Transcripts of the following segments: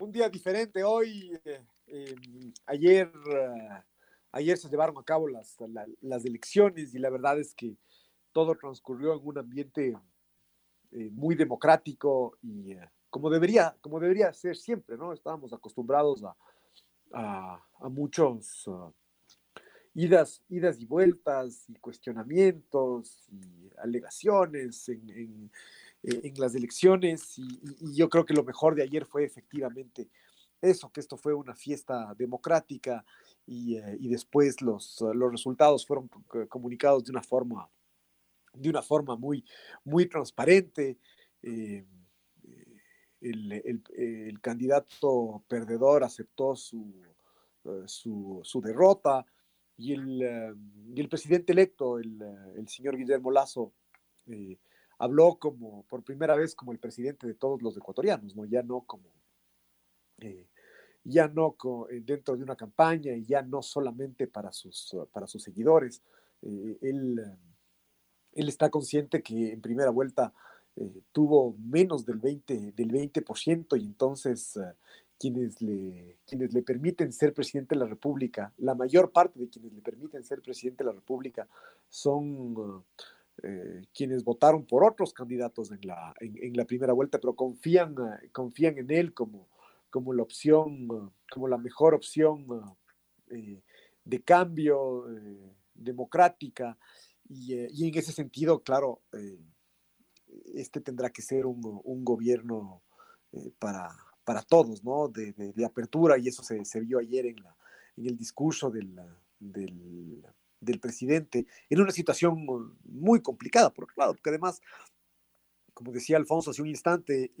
un día diferente hoy. Eh, em, ayer, eh, ayer se llevaron a cabo las, elecciones y la verdad es que todo transcurrió en un ambiente eh, muy democrático y eh, como, debería, como debería ser siempre, ¿no? Estábamos acostumbrados a, a, muchos uh, idas, y vueltas y cuestionamientos y alegaciones en, eh, las elecciones y, yo creo que lo mejor de ayer fue efectivamente eso, que esto fue una fiesta democrática y, y después los, los resultados fueron comunicados de una forma de una forma muy, muy transparente. Eh, el, candidato perdedor aceptó su, eh, su, derrota y el, eh, el, presidente electo, el, señor Guillermo Lazo, habló como por primera vez como el presidente de todos los ecuatorianos, ¿no? ya no como ya no dentro de una campaña y ya no solamente para sus, para sus seguidores. él él está consciente que en primera vuelta eh, tuvo menos del 20%, del 20% y entonces eh, quienes, le, quienes le permiten ser presidente de la República, la mayor parte de quienes le permiten ser presidente de la República son eh, quienes votaron por otros candidatos en la, en, la primera vuelta, pero confían, confían en él como, como la opción, como la mejor opción de cambio democrática eh, y, en ese sentido, claro, eh, este tendrá que ser un, gobierno eh, para, para todos, ¿no? De, apertura, y eso se, vio ayer en, la, en el discurso del, del, presidente, en una situación muy complicada, por otro lado, porque además, como decía Alfonso hace un instante,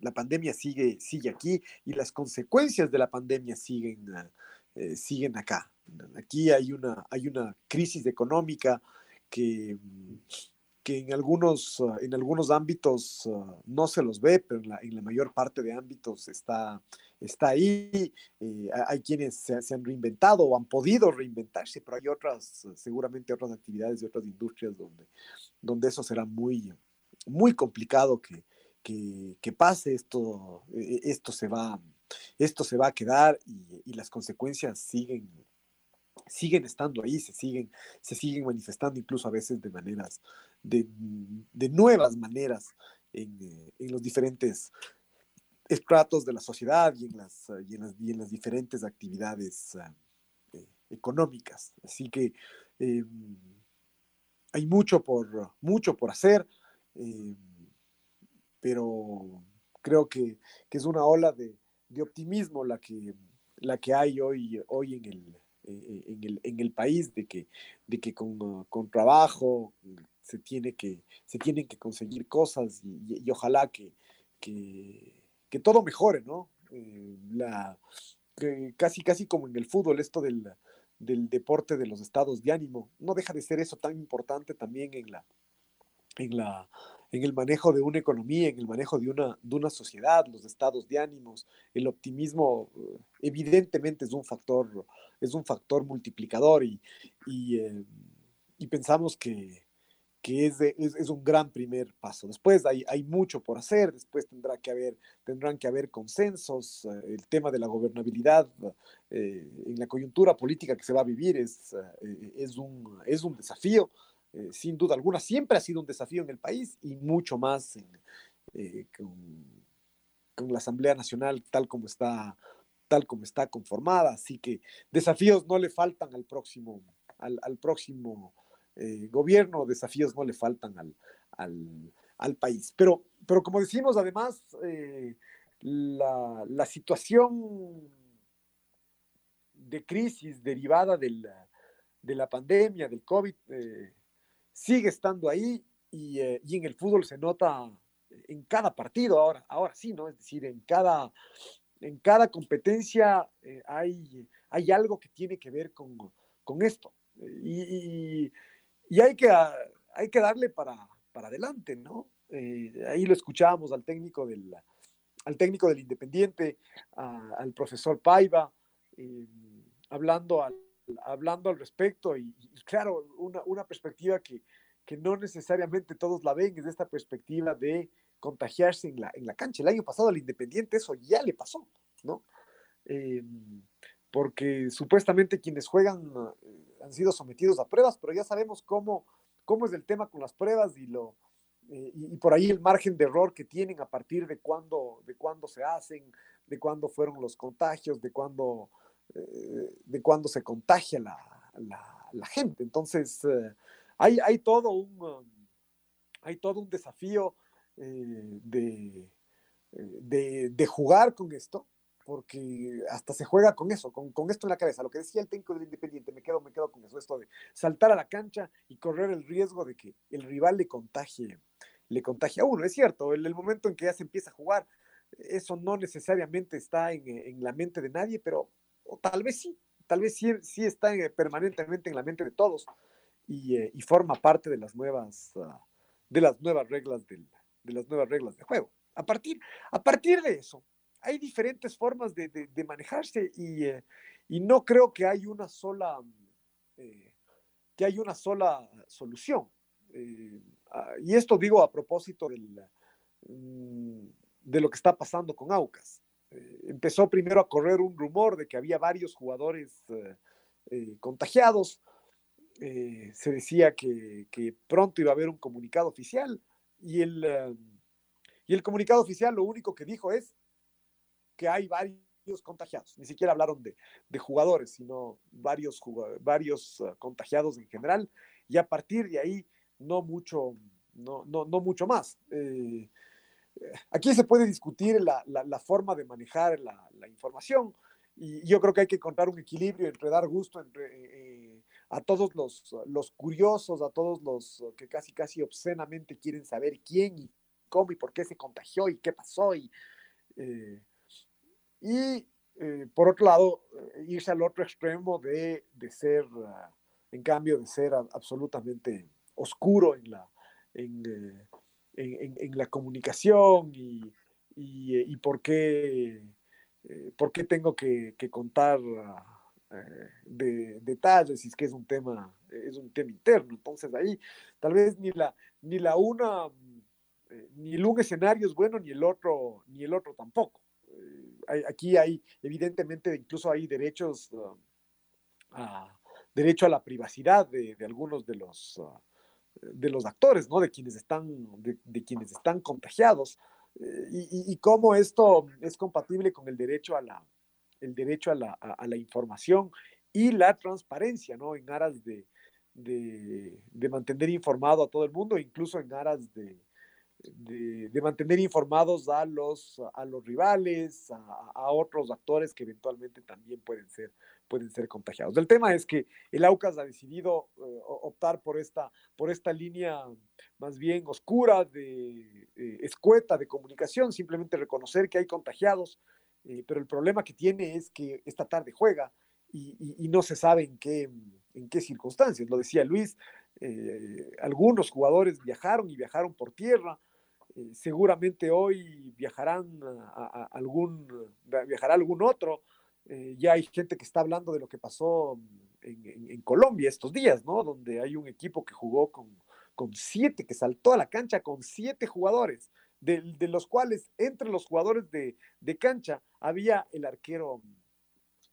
la pandemia sigue, sigue aquí y las consecuencias de la pandemia siguen, siguen acá. Aquí hay una, hay una crisis económica que, que en, algunos, ah, en algunos ámbitos ah, no se los ve, pero en la, en la mayor parte de ámbitos está, está ahí. Eh, hay quienes se, han reinventado o han podido reinventarse, pero hay otras, seguramente otras actividades y otras industrias donde, donde eso será muy, muy complicado que, que, pase. Esto, e, esto, se va, esto se va a quedar y, y las consecuencias siguen siguen estando ahí, se siguen, se siguen manifestando incluso a veces de maneras, de, nuevas maneras en, eh, en, los diferentes estratos de la sociedad y en las, y en las, y en las diferentes actividades ah, eh, económicas. Así que hay mucho por, mucho por hacer, pero creo que, que, es una ola de, de optimismo la que, la que hay hoy, hoy en el, eh, en, el, en el país, de que, de que con, uh, con trabajo se, tiene que, se tienen que conseguir cosas y, ojalá que, que, que, todo mejore, ¿no? Eh, la, casi, casi como en el fútbol, esto del, del deporte de los estados de ánimo, no deja de ser eso tan importante también en la, en la, en el manejo de una economía, en el manejo de una, de una sociedad, los estados de ánimos, el optimismo eh, evidentemente es un factor, es un factor multiplicador y, y, eh, pensamos que, que es, es, un gran primer paso. Después hay, hay mucho por hacer, después tendrá que haber, tendrán que haber consensos, eh, el tema de la gobernabilidad en la coyuntura política que se va a vivir es, es, un, es un desafío. Eh, sin duda alguna, siempre ha sido un desafío en el país y mucho más eh, con, la Asamblea Nacional tal como está tal como está conformada, así que desafíos no le faltan al próximo, al, próximo eh, gobierno, desafíos no le faltan al, país. Pero, pero como decimos, además, eh, la, situación de crisis derivada de la pandemia, del COVID, sigue estando ahí y, y, en el fútbol se nota en cada partido, ahora, ahora sí, ¿no? Es decir, en cada, en cada competencia eh, hay, hay algo que tiene que ver con, esto. Y, hay, que, hay que darle para, para adelante, ¿no? Eh, ahí lo escuchábamos al técnico del, al técnico del Independiente, al profesor Paiva, eh, hablando, al, hablando al respecto. Y, claro, una, una perspectiva que, que no necesariamente todos la ven, es esta perspectiva de contagiarse en la, en la cancha. El año pasado al Independiente eso ya le pasó, ¿no? Eh, porque supuestamente quienes juegan eh, han sido sometidos a pruebas, pero ya sabemos cómo, cómo es el tema con las pruebas y, lo, eh, y, por ahí el margen de error que tienen a partir de cuándo, de cuándo se hacen, de cuándo fueron los contagios, de cuándo, de cuándo se contagia la, la, gente. Entonces, hay, hay, todo un, hay todo un desafío eh, de, de, de, jugar con esto, porque hasta se juega con eso, con, con, esto en la cabeza. Lo que decía el técnico del Independiente, me quedo, me quedo con eso, esto de saltar a la cancha y correr el riesgo de que el rival le contagie, le contagie a uno. Es cierto, en el momento en que ya se empieza a jugar, eso no necesariamente está en, en la mente de nadie, pero tal vez sí, tal vez sí, sí está permanentemente en la mente de todos y, eh, y forma parte de las nuevas, uh, de las nuevas reglas del, de las nuevas reglas de juego. A partir, a partir de eso, hay diferentes formas de, de, manejarse y, eh, y, no creo que hay una sola, eh, que hay una sola solución. Eh, ah, y esto digo a propósito del, mm, de lo que está pasando con Aucas. Empezó primero a correr un rumor de que había varios jugadores contagiados. se decía que, pronto iba a haber un comunicado oficial y el, eh, y el comunicado oficial lo único que dijo es que hay varios contagiados. Ni siquiera hablaron de, de jugadores, sino varios, varios contagiados en general. Y a partir de ahí, no mucho, no, no, no mucho más. Eh, aquí se puede discutir la, la, forma de manejar la, información. Y yo creo que hay que encontrar un equilibrio entre dar gusto entre, eh, a todos los, los curiosos, a todos los que casi, casi obscenamente quieren saber quién y cómo y por qué se contagió y qué pasó. Y, eh, y eh, por otro lado, eh, irse al otro extremo de, de ser, uh, en cambio, de ser absolutamente oscuro en la, en, en, en la comunicación y, y, y, por, qué, por qué tengo que, contar. Eh, de detalles, y es que es un tema, es un tema interno. Entonces ahí tal vez ni la, ni la una, eh, ni el un escenario es bueno, ni el otro, ni el otro tampoco. Eh, aquí hay, evidentemente, incluso hay derechos uh, a, derecho a la privacidad de, de algunos de los uh, de los actores, ¿no? De quienes están, de, de quienes están contagiados. Y, y, y, cómo esto es compatible con el derecho a la, el derecho a la, a, la información y la transparencia, ¿no? En aras de, de, de, mantener informado a todo el mundo, incluso en aras de, de mantener informados a los, a los rivales, a, otros actores que eventualmente también pueden ser, pueden ser contagiados. El tema es que el AUCAS ha decidido uh, optar por esta, por esta línea más bien oscura, de, eh, escueta de comunicación, simplemente reconocer que hay contagiados, eh, pero el problema que tiene es que esta tarde juega y, no se sabe en qué, en qué circunstancias. Lo decía Luis, eh, algunos jugadores viajaron y viajaron por tierra. Eh, seguramente hoy viajarán algún, viajará algún otro. Eh, ya hay gente que está hablando de lo que pasó en, en, en, Colombia estos días, ¿no? Donde hay un equipo que jugó con, con siete, que saltó a la cancha con siete jugadores de, de los cuales entre los jugadores de, de, cancha había el arquero,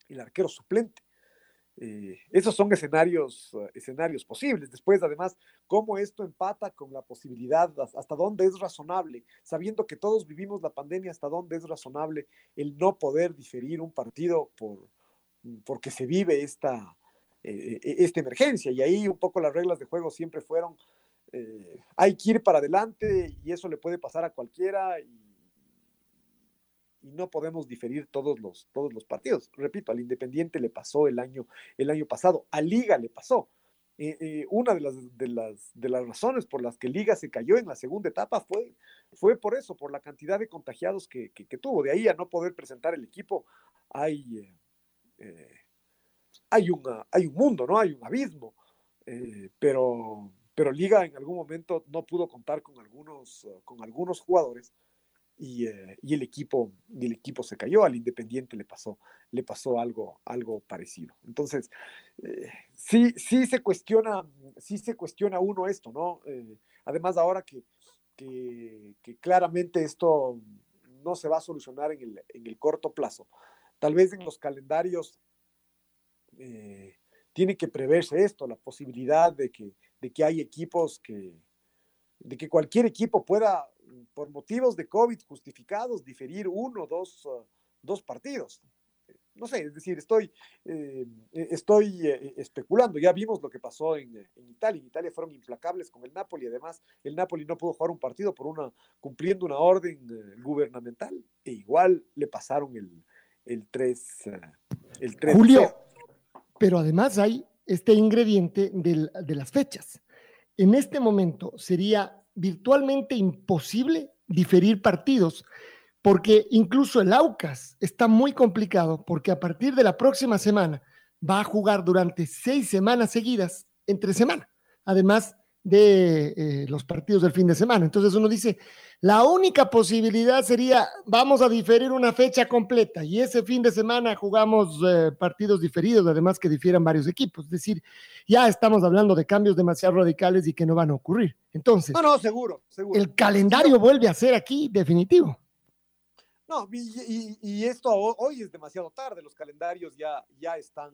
el arquero suplente. Eh, esos son escenarios, eh, escenarios posibles. Después, además, cómo esto empata con la posibilidad, hasta dónde es razonable, sabiendo que todos vivimos la pandemia, hasta dónde es razonable el no poder diferir un partido por, porque se vive esta, eh, esta emergencia. Y ahí un poco las reglas de juego siempre fueron, hay que ir para adelante y eso le puede pasar a cualquiera. Y no podemos diferir todos los, todos los partidos. Repito, al Independiente le pasó el año, el año pasado, a Liga le pasó. Eh, eh, una de las, de, las, de las razones por las que Liga se cayó en la segunda etapa fue, fue por eso, por la cantidad de contagiados que, tuvo. De ahí a no poder presentar el equipo, hay, eh, hay, una, hay un mundo, ¿no? Hay un abismo. pero, pero Liga en algún momento no pudo contar con algunos, con algunos jugadores eh, y, el equipo el equipo se cayó al Independiente le pasó le pasó algo algo parecido. Entonces eh, sí sí se cuestiona sí se cuestiona uno esto no eh, además ahora que, que, claramente esto no se va a solucionar en el, en el corto plazo tal vez en los calendarios tiene que preverse esto la posibilidad de que de que hay equipos que de que cualquier equipo pueda por motivos de COVID justificados, diferir uno o dos, uh, dos partidos. No sé, es decir, estoy, eh, estoy eh, especulando. Ya vimos lo que pasó en, en, Italia. En Italia fueron implacables con el Napoli. Además, el Napoli no pudo jugar un partido por una, cumpliendo una orden eh, gubernamental. E igual le pasaron el, el 3. el 3 Julio, pero además hay este ingrediente del, de las fechas. En este momento sería virtualmente imposible diferir partidos, porque incluso el Aucas está muy complicado, porque a partir de la próxima semana va a jugar durante seis semanas seguidas, entre semana, además de eh, los partidos del fin de semana. Entonces uno dice, la única posibilidad sería, vamos a diferir una fecha completa y ese fin de semana jugamos eh, partidos diferidos, además que difieran varios equipos. Es decir, ya estamos hablando de cambios demasiado radicales y que no van a ocurrir. Entonces, no, no, seguro, seguro. El calendario vuelve a ser aquí definitivo. No, y, esto hoy es demasiado tarde, los calendarios ya, ya, están,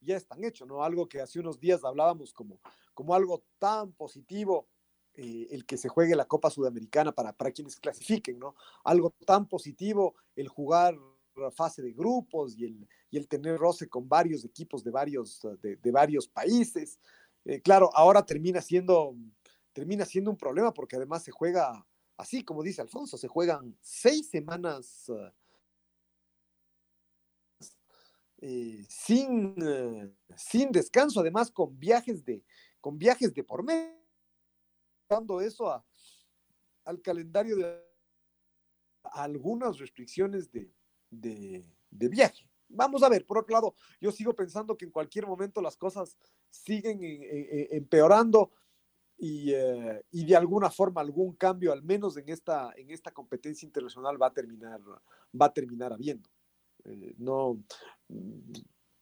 ya están hechos, ¿no? Algo que hace unos días hablábamos como, como algo tan positivo eh, el que se juegue la Copa Sudamericana para, para quienes clasifiquen, ¿no? Algo tan positivo el jugar fase de grupos y el, y el tener roce con varios equipos de varios, de, varios países. Eh, claro, ahora termina siendo, termina siendo un problema porque además se juega, así como dice Alfonso, se juegan seis semanas eh, sin, sin descanso, además con viajes de, con viajes de por medio dando eso a, al calendario de algunas restricciones de, de, viaje. Vamos a ver, por otro lado, yo sigo pensando que en cualquier momento las cosas siguen eh, eh, eh, empeorando y, y, de alguna forma algún cambio, al menos en esta, en esta competencia internacional, va a terminar, va a terminar habiendo. No,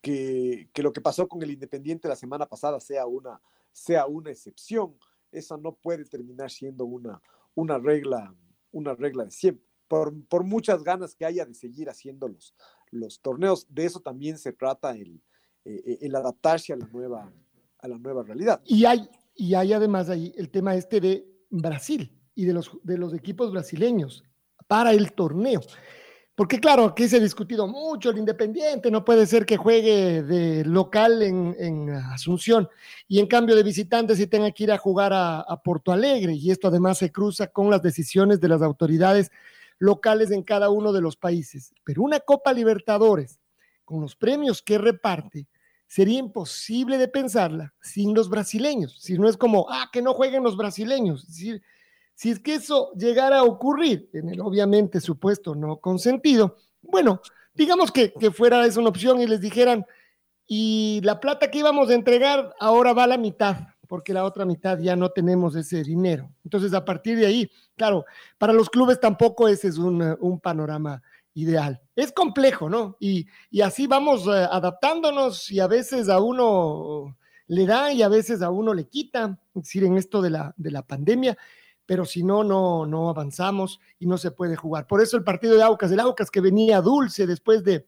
que, que, lo que pasó con el Independiente la semana pasada sea una, sea una excepción esa no puede terminar siendo una, una, regla, una regla de siempre. Por, por, muchas ganas que haya de seguir haciendo los, los torneos, de eso también se trata el, eh, eh, el adaptarse a la nueva, a la nueva realidad. Y hay, y hay además ahí el tema este de Brasil y de los, de los equipos brasileños para el torneo. Porque claro, aquí se ha discutido mucho el Independiente, no puede ser que juegue de local en, Asunción y en cambio de visitantes y tenga que ir a jugar a, a, Porto Alegre y esto además se cruza con las decisiones de las autoridades locales en cada uno de los países. Pero una Copa Libertadores con los premios que reparte sería imposible de pensarla sin los brasileños. Si no es como, ah, que no jueguen los brasileños. Es decir, si es que eso llegara a ocurrir, en el obviamente supuesto no consentido, bueno, digamos que, fuera esa una opción y les dijeran, y la plata que íbamos a entregar ahora va a la mitad, porque la otra mitad ya no tenemos ese dinero. Entonces, a partir de ahí, claro, para los clubes tampoco ese es un, panorama ideal. Es complejo, ¿no? Y, y así vamos eh, adaptándonos y a veces a uno le da y a veces a uno le quita, es decir, en esto de la, de la pandemia pero si no, no, no avanzamos y no se puede jugar. Por eso el partido de Aucas, el Aucas que venía dulce después de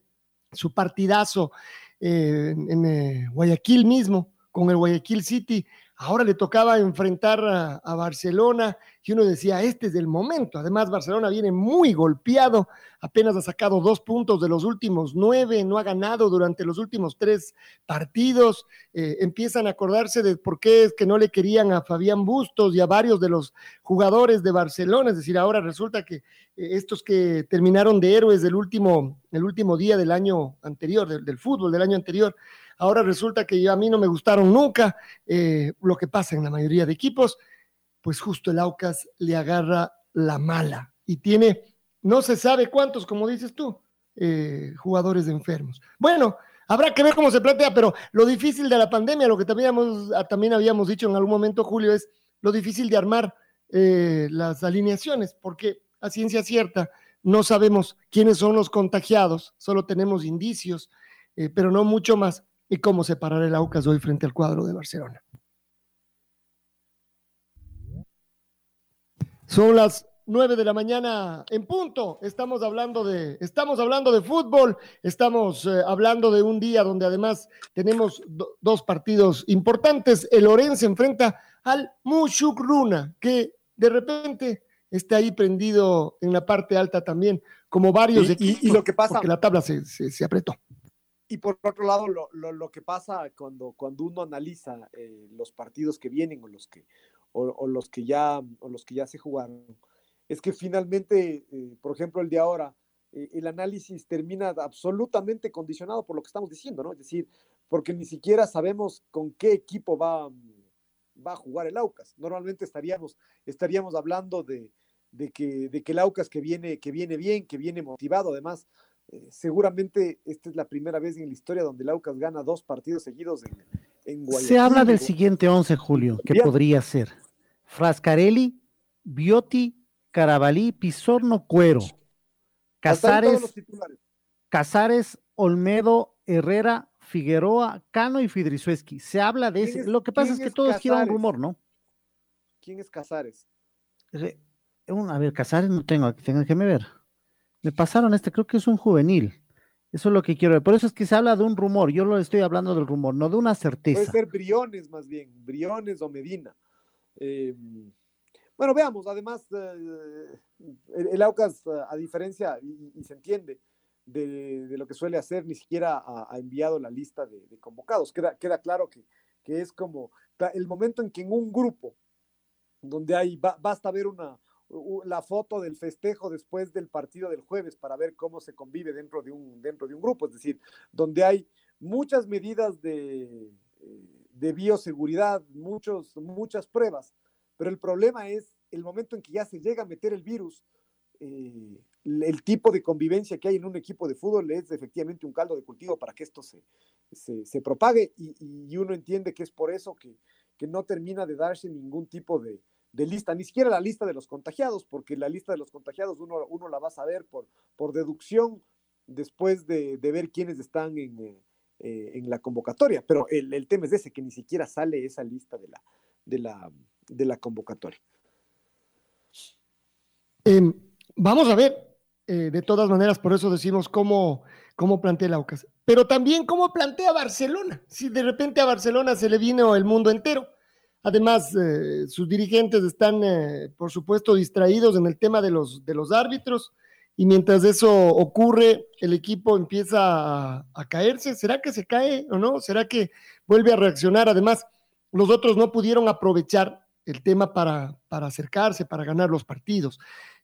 su partidazo eh, en, Guayaquil mismo, con el Guayaquil City, ahora le tocaba enfrentar a, Barcelona y uno decía, este es el momento. Además, Barcelona viene muy golpeado, apenas ha sacado dos puntos de los últimos nueve, no ha ganado durante los últimos tres partidos. Eh, empiezan a acordarse de por qué es que no le querían a Fabián Bustos y a varios de los jugadores de Barcelona. Es decir, ahora resulta que eh, estos que terminaron de héroes del último, el último día del año anterior, del fútbol del año anterior, Ahora resulta que a mí no me gustaron nunca eh, lo que pasa en la mayoría de equipos, pues justo el Aucas le agarra la mala y tiene, no se sabe cuántos, como dices tú, eh, jugadores enfermos. Bueno, habrá que ver cómo se plantea, pero lo difícil de la pandemia, lo que también, ah, también habíamos dicho en algún momento, Julio, es lo difícil de armar eh, las alineaciones, porque a ciencia cierta no sabemos quiénes son los contagiados, solo tenemos indicios, pero no mucho más y cómo separar el Aucas hoy frente al cuadro de Barcelona. Son las nueve de la mañana en punto. Estamos hablando de, estamos hablando de fútbol, estamos eh, hablando de un día donde además tenemos dos partidos importantes. El Orense enfrenta al Mushukruna, que de repente está ahí prendido en la parte alta también, como varios equipos, y, lo que pasa, porque la tabla se, se apretó. Y por otro lado, lo, lo, lo, que pasa cuando, cuando uno analiza eh, los partidos que vienen o los que, o, los que ya, o los que ya se jugaron, es que finalmente, eh, por ejemplo, el de ahora, eh, el análisis termina absolutamente condicionado por lo que estamos diciendo, ¿no? Es decir, porque ni siquiera sabemos con qué equipo va, va a jugar el Aucas. Normalmente estaríamos, estaríamos hablando de, de, que, de que el Aucas que viene, que viene bien, que viene motivado, además eh, seguramente esta es la primera vez en la historia donde el Aucas gana dos partidos seguidos en, en Guayaquil. Se habla del siguiente 11, Julio, que podría ser Frascarelli, Biotti, Carabalí, Pizorno, Cuero, Casares, Casares, Olmedo, Herrera, Figueroa, Cano y Fidrisueski. Se habla de ese. Lo que pasa es que todo es gira un rumor, ¿no? ¿Quién es Casares? A ver, Casares no tengo, tengo que ver. Me pasaron este, creo que es un juvenil. Eso es lo que quiero ver. Por eso es que se habla de un rumor. Yo lo estoy hablando del rumor, no de una certeza. Puede ser Briones más bien, Briones o Medina. Em, bueno, veamos, además, eh, el, Aucas, a diferencia, y, se entiende, de, lo que suele hacer, ni siquiera ha, enviado la lista de, convocados. Queda, queda claro que, que, es como el momento en que en un grupo, donde hay, basta ver una, la foto del festejo después del partido del jueves para ver cómo se convive dentro de un, dentro de un grupo, es decir, donde hay muchas medidas de, eh, de bioseguridad, muchos, muchas pruebas, pero el problema es el momento en que ya se llega a meter el virus, eh, el tipo de convivencia que hay en un equipo de fútbol es efectivamente un caldo de cultivo para que esto se, se, propague y, uno entiende que es por eso que, que no termina de darse ningún tipo de, de lista, ni siquiera la lista de los contagiados, porque la lista de los contagiados uno, uno la va a saber por, por deducción después de, ver quiénes están en, eh, en, la convocatoria. Pero el, el, tema es ese, que ni siquiera sale esa lista de la, de la, de la convocatoria. Em, vamos a ver, eh, de todas maneras, por eso decimos cómo, cómo plantea el Aucas, pero también cómo plantea Barcelona. Si de repente a Barcelona se le vino el mundo entero Además, eh, sus dirigentes están, por supuesto, distraídos en el tema de los, de los árbitros y mientras eso ocurre, el equipo empieza a, caerse. ¿Será que se cae o no? ¿Será que vuelve a reaccionar? Además, los otros no pudieron aprovechar el tema para, acercarse, para ganar los partidos.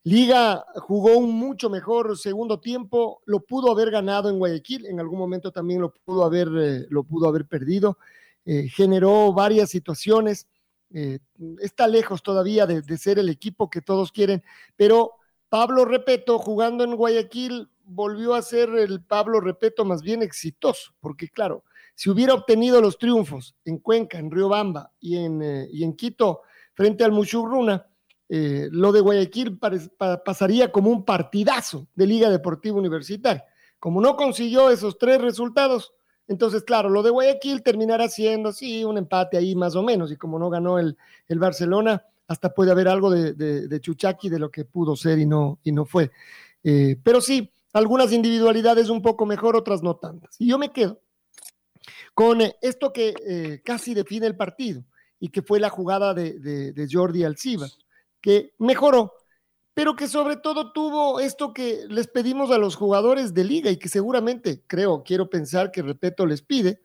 Liga jugó un mucho mejor segundo tiempo, lo pudo haber ganado en Guayaquil, en algún momento también lo pudo haber, eh, lo pudo haber perdido. generó varias situaciones, eh, está lejos todavía de, ser el equipo que todos quieren, pero Pablo Repeto jugando en Guayaquil volvió a ser el Pablo Repeto más bien exitoso, porque claro, si hubiera obtenido los triunfos en Cuenca, en Riobamba y en, eh, y en Quito frente al Muchurruna, eh, lo de Guayaquil pasaría como un partidazo de Liga Deportiva Universitaria. Como no consiguió esos tres resultados, entonces, claro, lo de Guayaquil terminará siendo, sí, un empate ahí más o menos, y como no ganó el, el Barcelona, hasta puede haber algo de, de, Chuchaki de lo que pudo ser y no, y no fue. Eh, pero sí, algunas individualidades un poco mejor, otras no tantas. Y yo me quedo con esto que casi define el partido y que fue la jugada de, de Jordi Alciba, que mejoró, pero que sobre todo tuvo esto que les pedimos a los jugadores de liga y que seguramente, creo, quiero pensar que Repeto les pide,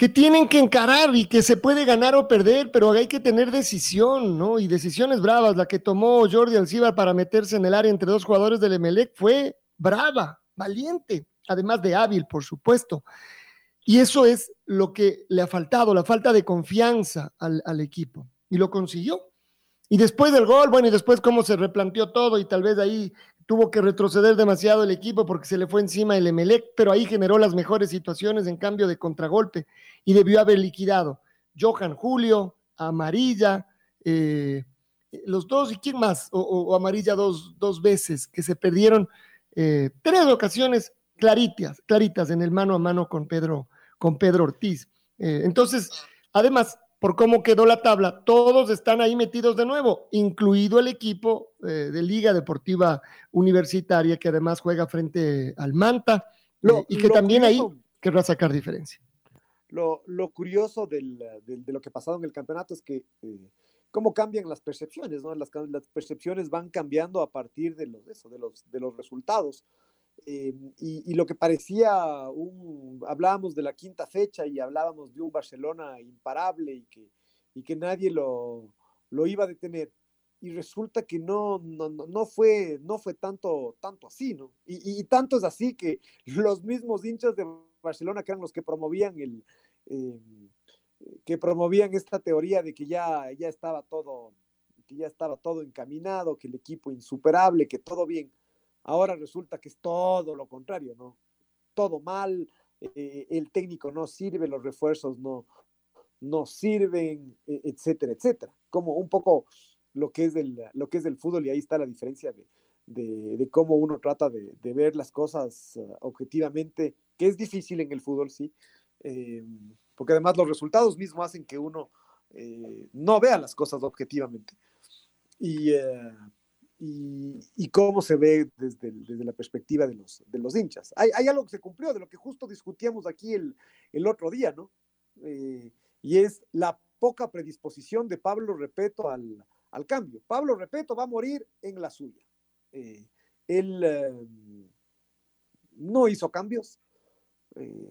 que tienen que encarar y que se puede ganar o perder, pero hay que tener decisión, ¿no? Y decisiones bravas. La que tomó Jordi Alcibar para meterse en el área entre dos jugadores del Emelec fue brava, valiente, además de hábil, por supuesto. Y eso es lo que le ha faltado, la falta de confianza al, al equipo. Y lo consiguió. Y después del gol, bueno, y después cómo se replanteó todo y tal vez ahí tuvo que retroceder demasiado el equipo porque se le fue encima el Emelec, pero ahí generó las mejores situaciones en cambio de contragolpe y debió haber liquidado. Johan Julio, Amarilla, eh, los dos, ¿y quién más? O, Amarilla dos, dos, veces, que se perdieron eh, tres ocasiones claritas, claritas en el mano a mano con Pedro, con Pedro Ortiz. Eh, entonces, además, por cómo quedó la tabla, todos están ahí metidos de nuevo, incluido el equipo eh, de Liga Deportiva Universitaria, que además juega frente al Manta, eh, y que también ahí querrá sacar diferencia. Lo, curioso de lo que ha pasado en el campeonato es que eh, cómo cambian las percepciones, ¿no? Las, percepciones van cambiando a partir de los, de los, de los resultados. Eh, y, lo que parecía un, hablábamos de la quinta fecha y hablábamos de un Barcelona imparable y que, y que nadie lo, lo iba a detener. Y resulta que no, no, no, fue, no fue tanto, tanto así, ¿no? Y, tanto es así que los mismos hinchas de Barcelona, que eran los que promovían el, eh, que promovían esta teoría de que ya, ya estaba todo, que ya estaba todo encaminado, que el equipo insuperable, que todo bien Ahora resulta que es todo lo contrario, ¿no? Todo mal, eh, el técnico no sirve, los refuerzos no, no sirven, e, etcétera, etcétera. Como un poco lo que es del, lo que es del fútbol y ahí está la diferencia de, de, cómo uno trata de, ver las cosas uh, objetivamente, que es difícil en el fútbol, sí, eh, porque además los resultados mismos hacen que uno eh, no vea las cosas objetivamente. Y, y, cómo se ve desde, la perspectiva de los, de los hinchas. Hay, hay, algo que se cumplió, de lo que justo discutíamos aquí el, el otro día, ¿no? Eh, y es la poca predisposición de Pablo Repeto al, al, cambio. Pablo Repeto va a morir en la suya. Eh, él eh, no hizo cambios,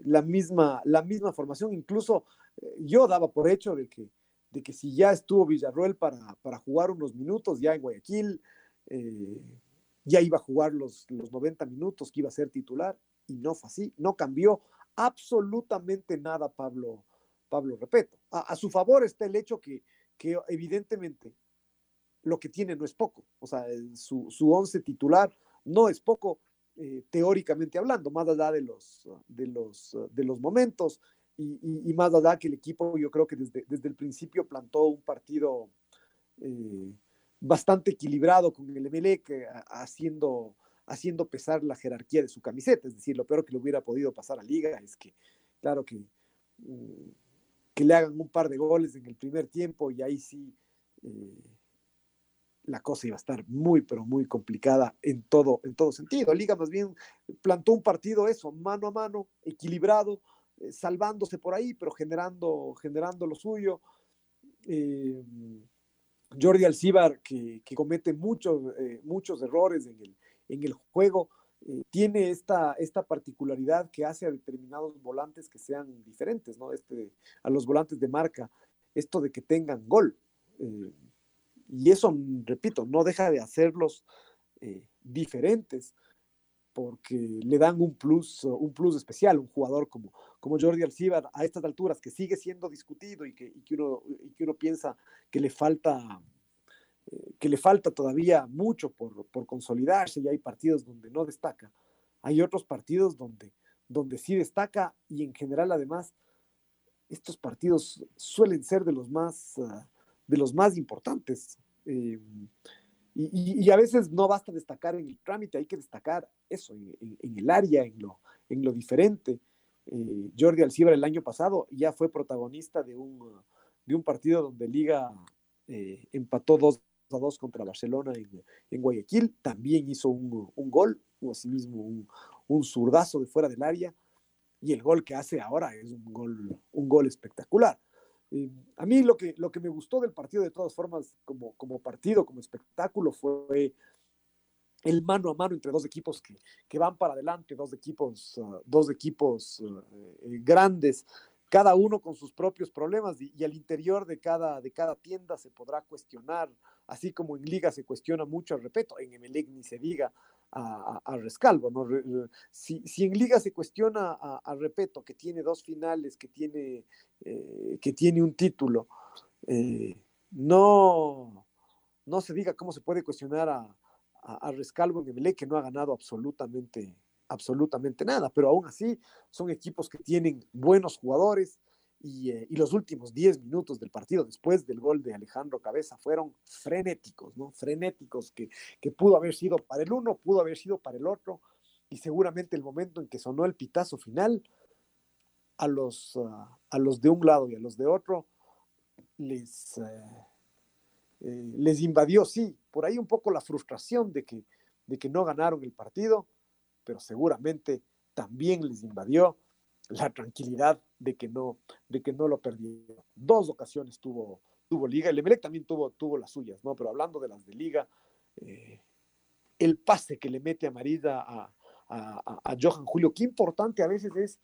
la, misma, la misma formación, incluso yo daba por hecho de que, de que si ya estuvo Villarroel para, para jugar unos minutos ya en Guayaquil, eh, ya iba a jugar los, los 90 minutos, que iba a ser titular, y no fue así, no cambió absolutamente nada Pablo, Pablo Repeto. A, su favor está el hecho que, que, evidentemente lo que tiene no es poco, o sea, su, su once titular no es poco, eh, teóricamente hablando, más allá de los, de los, de los momentos y, y, más allá que el equipo, yo creo que desde, desde el principio plantó un partido eh, bastante equilibrado con el Emelec, haciendo, haciendo pesar la jerarquía de su camiseta. Es decir, lo peor que le hubiera podido pasar a Liga es que, claro que, mm, que le hagan un par de goles en el primer tiempo y ahí sí eh, la cosa iba a estar muy, pero muy complicada en todo, en todo sentido. Liga más bien plantó un partido eso, mano a mano, equilibrado, eh, salvándose por ahí, pero generando, generando lo suyo. Eh, Jordi Alcibar, que, comete muchos, eh, muchos errores en el, en el juego, eh, tiene esta, esta particularidad que hace a determinados volantes que sean diferentes, ¿no? Este, a los volantes de marca, esto de que tengan gol. Eh, y eso, repito, no deja de hacerlos diferentes porque le dan un plus, un plus especial, un jugador como, como Jordi Alcibar a estas alturas, que sigue siendo discutido y que, uno, que uno piensa que le falta, eh, que le falta todavía mucho por, por, consolidarse y hay partidos donde no destaca. Hay otros partidos donde, donde sí destaca y en general además estos partidos suelen ser de los más, ah, de los más importantes. Eh, y, a veces no basta destacar en el trámite, hay que destacar eso, en, el área, en lo, en lo diferente. Eh, Jordi Alcibar el año pasado ya fue protagonista de un, de un partido donde Liga eh, empató 2 a 2 contra Barcelona en, Guayaquil, también hizo un, un gol, o asimismo un, un zurdazo de fuera del área. y el gol que hace ahora es un gol, un gol espectacular. a mí lo que, lo que me gustó del partido de todas formas como, como partido, como espectáculo, fue el mano a mano entre dos equipos que, que van para adelante, dos equipos, uh, dos equipos uh, eh, grandes, cada uno con sus propios problemas y, al interior de cada, de cada tienda se podrá cuestionar, así como en liga se cuestiona mucho, repito, en Emelec ni se diga a, Rescalvo, ¿no? Si, si, en liga se cuestiona a, Repeto, que tiene dos finales, que tiene, eh, que tiene un título, eh, no, no se diga cómo se puede cuestionar a, a, Rescalvo en Emelec, que no ha ganado absolutamente absolutamente nada, pero aún así son equipos que tienen buenos jugadores y, eh, y, los últimos 10 minutos del partido después del gol de Alejandro Cabeza fueron frenéticos, ¿no? Frenéticos que, que pudo haber sido para el uno, pudo haber sido para el otro y seguramente el momento en que sonó el pitazo final a los, uh, a los de un lado y a los de otro les, uh, eh, les invadió, sí, por ahí un poco la frustración de que, de que no ganaron el partido pero seguramente también les invadió la tranquilidad de que no, de que no lo perdieron. Dos ocasiones tuvo, tuvo Liga, el Emelec también tuvo, tuvo las suyas, ¿no? Pero hablando de las de Liga, eh, el pase que le mete a Marida a, a, Johan Julio, qué importante a veces es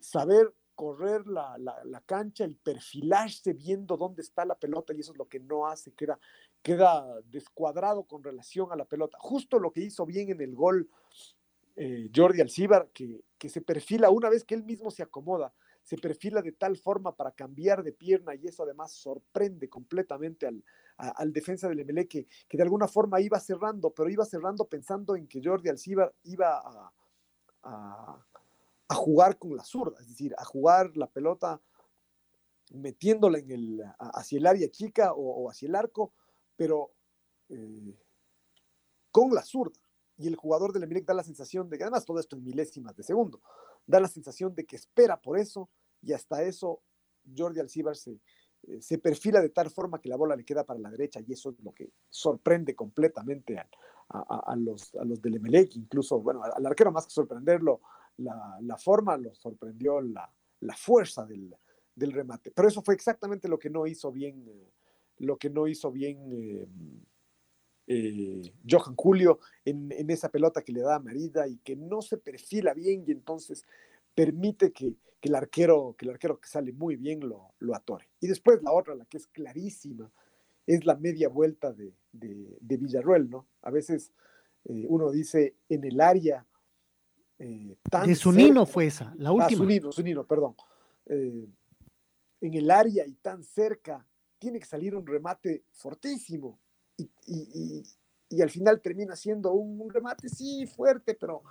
saber correr la, la, cancha y perfilarse viendo dónde está la pelota y eso es lo que no hace, queda, queda descuadrado con relación a la pelota. Justo lo que hizo bien en el gol eh, Jordi Alcibar, que, que, se perfila una vez que él mismo se acomoda, se perfila de tal forma para cambiar de pierna y eso además sorprende completamente al, al defensa del MLE que, de alguna forma iba cerrando, pero iba cerrando pensando en que Jordi Alcibar iba a, a jugar con la zurda, es decir, a jugar la pelota metiéndola en el, hacia el área chica o, hacia el arco, pero eh, con la zurda. Y el jugador del Emelec da la sensación de que, además todo esto en milésimas de segundo, da la sensación de que espera por eso y hasta eso Jordi Alcibar se, eh, se perfila de tal forma que la bola le queda para la derecha y eso es lo que sorprende completamente a, a, los, a los del Emelec, incluso, bueno, al arquero más que sorprenderlo, la, forma lo sorprendió la, la fuerza del, del, remate. Pero eso fue exactamente lo que no hizo bien, eh, lo que no hizo bien. Eh, eh, Johan Julio en, esa pelota que le da a Marida y que no se perfila bien y entonces permite que, el arquero que el arquero que sale muy bien lo, lo, atore. Y después la otra, la que es clarísima, es la media vuelta de, de, Villarruel, ¿no? A veces eh, uno dice en el área eh, tan de Zunino fue esa, la ah, última. Ah, Zunino, perdón. Eh, en el área y tan cerca, tiene que salir un remate fortísimo y, y, al final termina siendo un, remate, sí, fuerte, pero,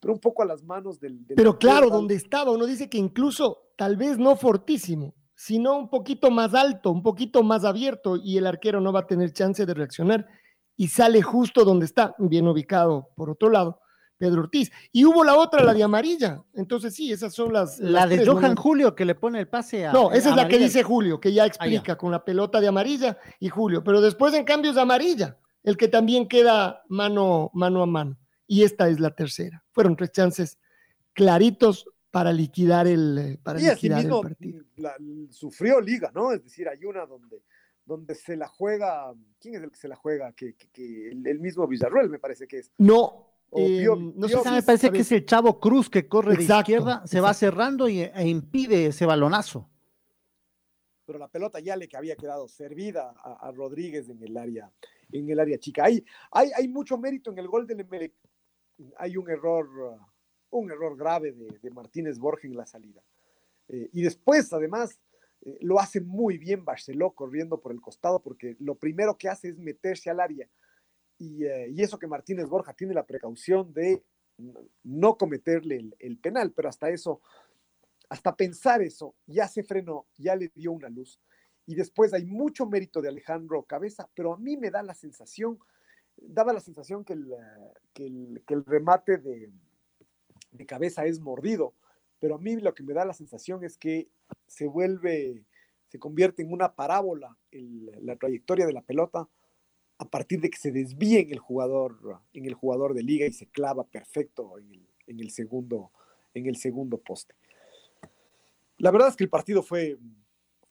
pero un poco a las manos del... pero claro, donde estaba, uno dice que incluso tal vez no fortísimo, sino un poquito más alto, un poquito más abierto y el arquero no va a tener chance de reaccionar y sale justo donde está, bien ubicado por otro lado. Pedro Ortiz. Y hubo la otra, la de amarilla. Entonces, sí, esas son las. La de Johan Julio que le pone el pase a. No, esa es la que dice Julio, que ya ah, explica con la pelota de amarilla y Julio. Pero después, en cambio, es amarilla, el que también queda mano, mano a mano. Y esta es la tercera. Fueron tres chances claritos para liquidar el, para liquidar el partido. sufrió Liga, ¿no? Es decir, hay una donde donde se la juega, ¿quién es el que se la juega? Que, el, mismo Villarruel me parece que es. No, eh, no sé, me parece que es el Chavo Cruz que corre de izquierda, se va cerrando y, e impide ese balonazo. Pero la pelota ya le que había quedado servida a, Rodríguez en el área, en el área chica. Hay, hay, hay mucho mérito en el gol del Emelec. Hay un error, un error grave de, Martínez Borges en la salida. Eh, y después, además, eh, lo hace muy bien Barceló corriendo por el costado, porque lo primero que hace es meterse al área eh, y, eso que Martínez Borja tiene la precaución de no cometerle el, penal, pero hasta eso, hasta pensar eso, ya se frenó, ya le dio una luz. Y después hay mucho mérito de Alejandro Cabeza, pero a mí me da la sensación, daba la sensación que el, que el, remate de, de Cabeza es mordido, pero a mí lo que me da la sensación es que se vuelve, se convierte en una parábola la trayectoria de la pelota a partir de que se desvíe en el jugador, en el jugador de liga y se clava perfecto en el, segundo, en el segundo poste. la verdad es que el partido fue,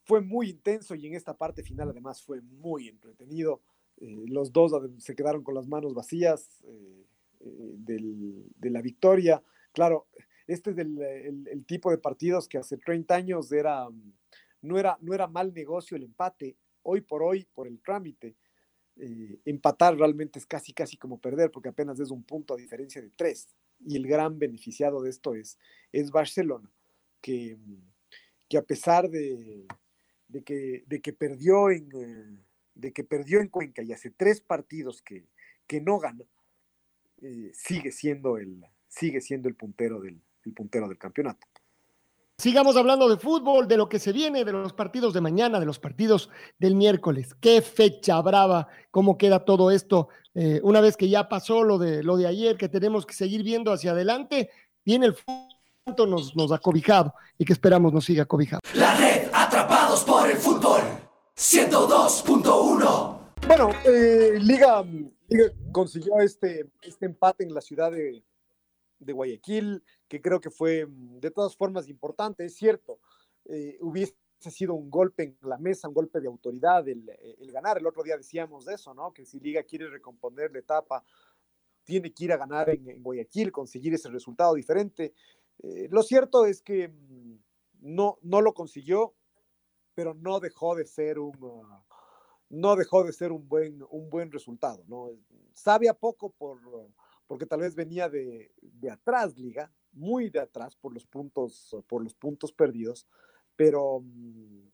fue muy intenso y en esta parte final además fue muy entretenido. Eh, los dos se quedaron con las manos vacías eh, de la victoria. Claro, este es el, tipo de partidos que hace 30 años era, no, era, no era mal negocio el empate. Hoy por hoy, por el trámite, empatar realmente es casi, casi como perder, porque apenas es un punto a diferencia de tres. Y el gran beneficiado de esto es, es Barcelona, que, que a pesar de, que, de, que, perdió en, eh, de que perdió en Cuenca y hace tres partidos que, que no gana, eh, sigue, siendo el, sigue siendo el puntero del, el puntero del campeonato. Sigamos hablando de fútbol, de lo que se viene, de los partidos de mañana, de los partidos del miércoles. Qué fecha brava, cómo queda todo esto. Eh, una vez que ya pasó lo de, lo de ayer, que tenemos que seguir viendo hacia adelante, viene el fútbol, nos, nos ha cobijado y que esperamos nos siga cobijado. La red, atrapados por el fútbol, 102.1. Bueno, eh, Liga, Liga, consiguió este, este empate en la ciudad de, de Guayaquil, que creo que fue mm, de todas formas importante, es cierto, eh, hubiese sido un golpe en la mesa, un golpe de autoridad el, eh, ganar. El otro día decíamos de eso, ¿no? Que si Liga quiere recomponer la etapa, tiene que ir a ganar en, Guayaquil, conseguir ese resultado diferente. Eh, lo cierto es que mm, no, no lo consiguió, pero no dejó de ser un, uh, no dejó de ser un buen, un buen resultado, ¿no? Sabe a poco por porque tal vez venía de, atrás Liga, muy de atrás por los puntos, por los puntos perdidos, pero, mm,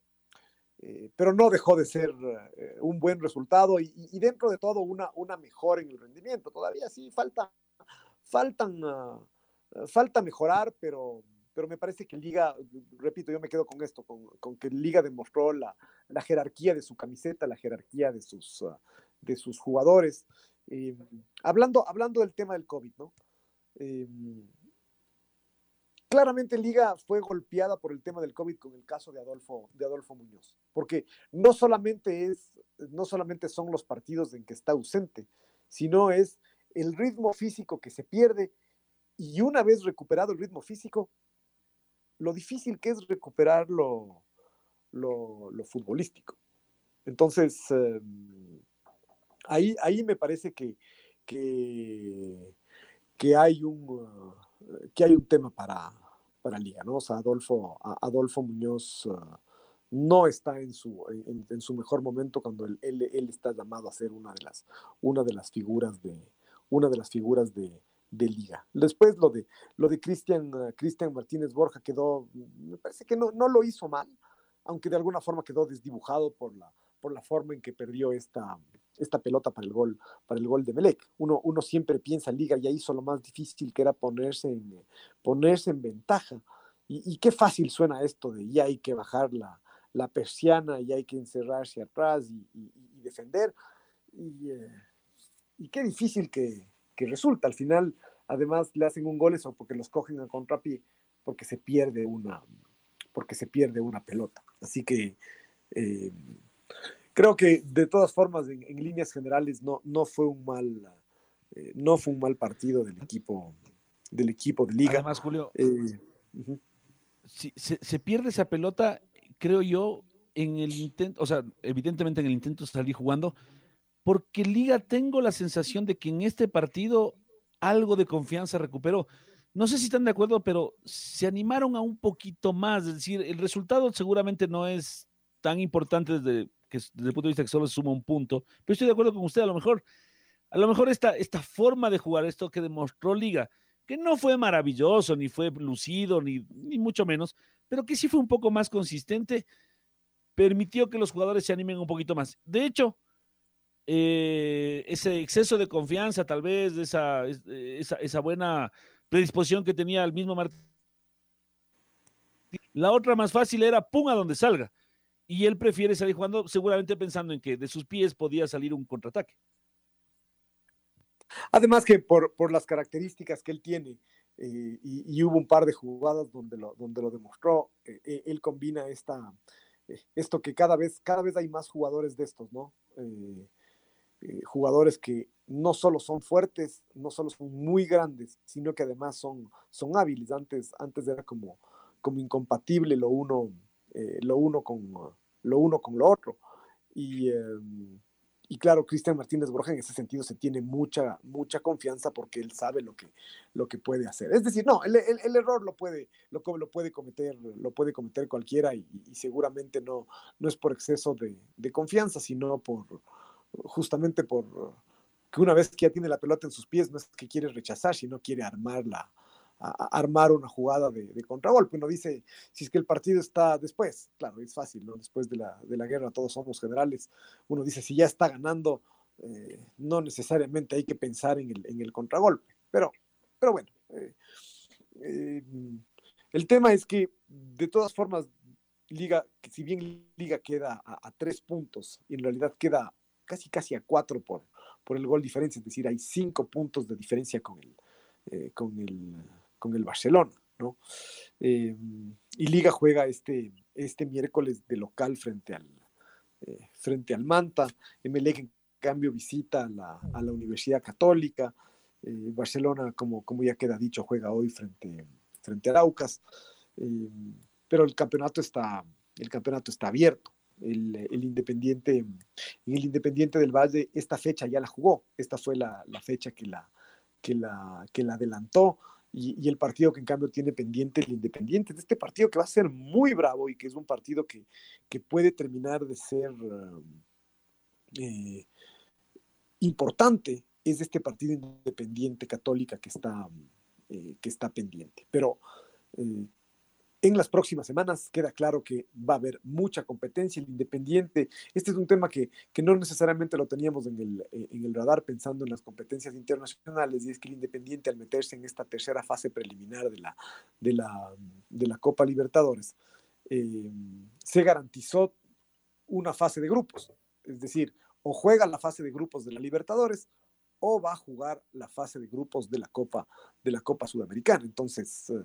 eh, pero no dejó de ser eh, un buen resultado y, dentro de todo una, una mejora en el rendimiento. Todavía sí falta, faltan, ah, falta mejorar, pero, pero me parece que Liga, repito, yo me quedo con esto, con, que Liga demostró la, la, jerarquía de su camiseta, la jerarquía de sus, ah, de sus jugadores. Eh, hablando, hablando del tema del COVID, ¿no? Eh, claramente Liga fue golpeada por el tema del COVID con el caso de Adolfo, de Adolfo Muñoz, porque no solamente, es, no solamente son los partidos en que está ausente, sino es el ritmo físico que se pierde y una vez recuperado el ritmo físico, lo difícil que es recuperar lo, futbolístico. Entonces, em, ahí, ahí me parece que, que, hay, un, que hay un tema para, para Liga, ¿no? O sea, Adolfo, Adolfo Muñoz uh, no está en su, en, su mejor momento cuando él, él, está llamado a ser una de las, una de las figuras de, una de las figuras de, de liga. Después lo de lo de Cristian uh, Cristian Martínez Borja quedó, me parece que no, no lo hizo mal, aunque de alguna forma quedó desdibujado por la, por la forma en que perdió esta, esta pelota para el gol, para el gol de Melec. Uno, uno siempre piensa Liga ya hizo lo más difícil que era ponerse en, ponerse en ventaja. Y, qué fácil suena esto de ya hay que bajar la, la persiana y hay que encerrarse atrás y, defender. Eh, y, qué difícil que, que, resulta. Al final, además, le hacen un gol eso porque los cogen a contrapié, porque se pierde una, porque se pierde una pelota. Así que eh, creo que de todas formas, en, líneas generales, no, no fue un mal, eh, no fue un mal partido del equipo, del equipo de liga. Además, Julio, eh, si se, pierde esa pelota, creo yo, en el intento, o sea, evidentemente en el intento de salir jugando, porque Liga tengo la sensación de que en este partido algo de confianza recuperó. No sé si están de acuerdo, pero se animaron a un poquito más. Es decir, el resultado seguramente no es tan importante desde que desde el punto de vista que solo suma un punto, pero estoy de acuerdo con usted, a lo mejor, a lo mejor esta, esta forma de jugar, esto que demostró Liga, que no fue maravilloso, ni fue lucido, ni, ni mucho menos, pero que sí fue un poco más consistente, permitió que los jugadores se animen un poquito más. De hecho, eh, ese exceso de confianza, tal vez, esa, esa, esa buena predisposición que tenía el mismo Martín. La otra más fácil era pum a donde salga y él prefiere salir jugando seguramente pensando en que de sus pies podía salir un contraataque. Además que por, por las características que él tiene, eh, y, hubo un par de jugadas donde lo, donde lo demostró, eh, eh, él combina esta, esto que cada vez, cada vez hay más jugadores de estos, ¿no? jugadores que no solo son fuertes, no solo son muy grandes, sino que además son, son hábiles. Antes, antes era como, como incompatible lo uno, eh, lo uno, con, lo uno con lo otro. Y, em, y claro, Cristian Martínez Borja en ese sentido se tiene mucha, mucha confianza porque él sabe lo que, lo que puede hacer. Es decir, no, el, error lo puede, lo, lo, puede cometer, lo puede cometer cualquiera y, seguramente no, no es por exceso de, confianza, sino por justamente por que una vez que ya tiene la pelota en sus pies, no es que quiere rechazar, sino quiere armar una jugada de, contragolpe. Uno dice, si es que el partido está después, claro, es fácil, ¿no? Después de la, de la guerra todos somos generales. Uno dice, si ya está ganando, eh, no necesariamente hay que pensar en el, en el contragolpe. Pero, pero bueno, eh, eh, el tema es que de todas formas, Liga, si bien Liga queda a, tres puntos, en realidad queda casi casi a cuatro por, por el gol diferencia, es decir, hay cinco puntos de diferencia con el, con el con el Barcelona, ¿no? Eh, y Liga juega este, este miércoles de local frente al, eh, frente al Manta. Emelec, en cambio, visita a la, a la Universidad Católica. Eh, Barcelona, como, como ya queda dicho, juega hoy frente, frente a Aucas. pero el campeonato está, el campeonato está abierto. El, el, Independiente, el Independiente del Valle, esta fecha ya la jugó. Esta fue la, la fecha que la, que la, que la adelantó y, el partido que en cambio tiene pendiente el Independiente, de este partido que va a ser muy bravo y que es un partido que, que puede terminar de ser eh, importante, es este partido independiente católica que está, eh, que está pendiente. Pero eh, en las próximas semanas queda claro que va a haber mucha competencia. El Independiente, este es un tema que, que no necesariamente lo teníamos en el, eh, en el, radar pensando en las competencias internacionales, y es que el Independiente al meterse en esta tercera fase preliminar de la, de la, de la Copa Libertadores, eh, se garantizó una fase de grupos. Es decir, o juega la fase de grupos de la Libertadores o va a jugar la fase de grupos de la Copa, de la Copa Sudamericana. Entonces, eh,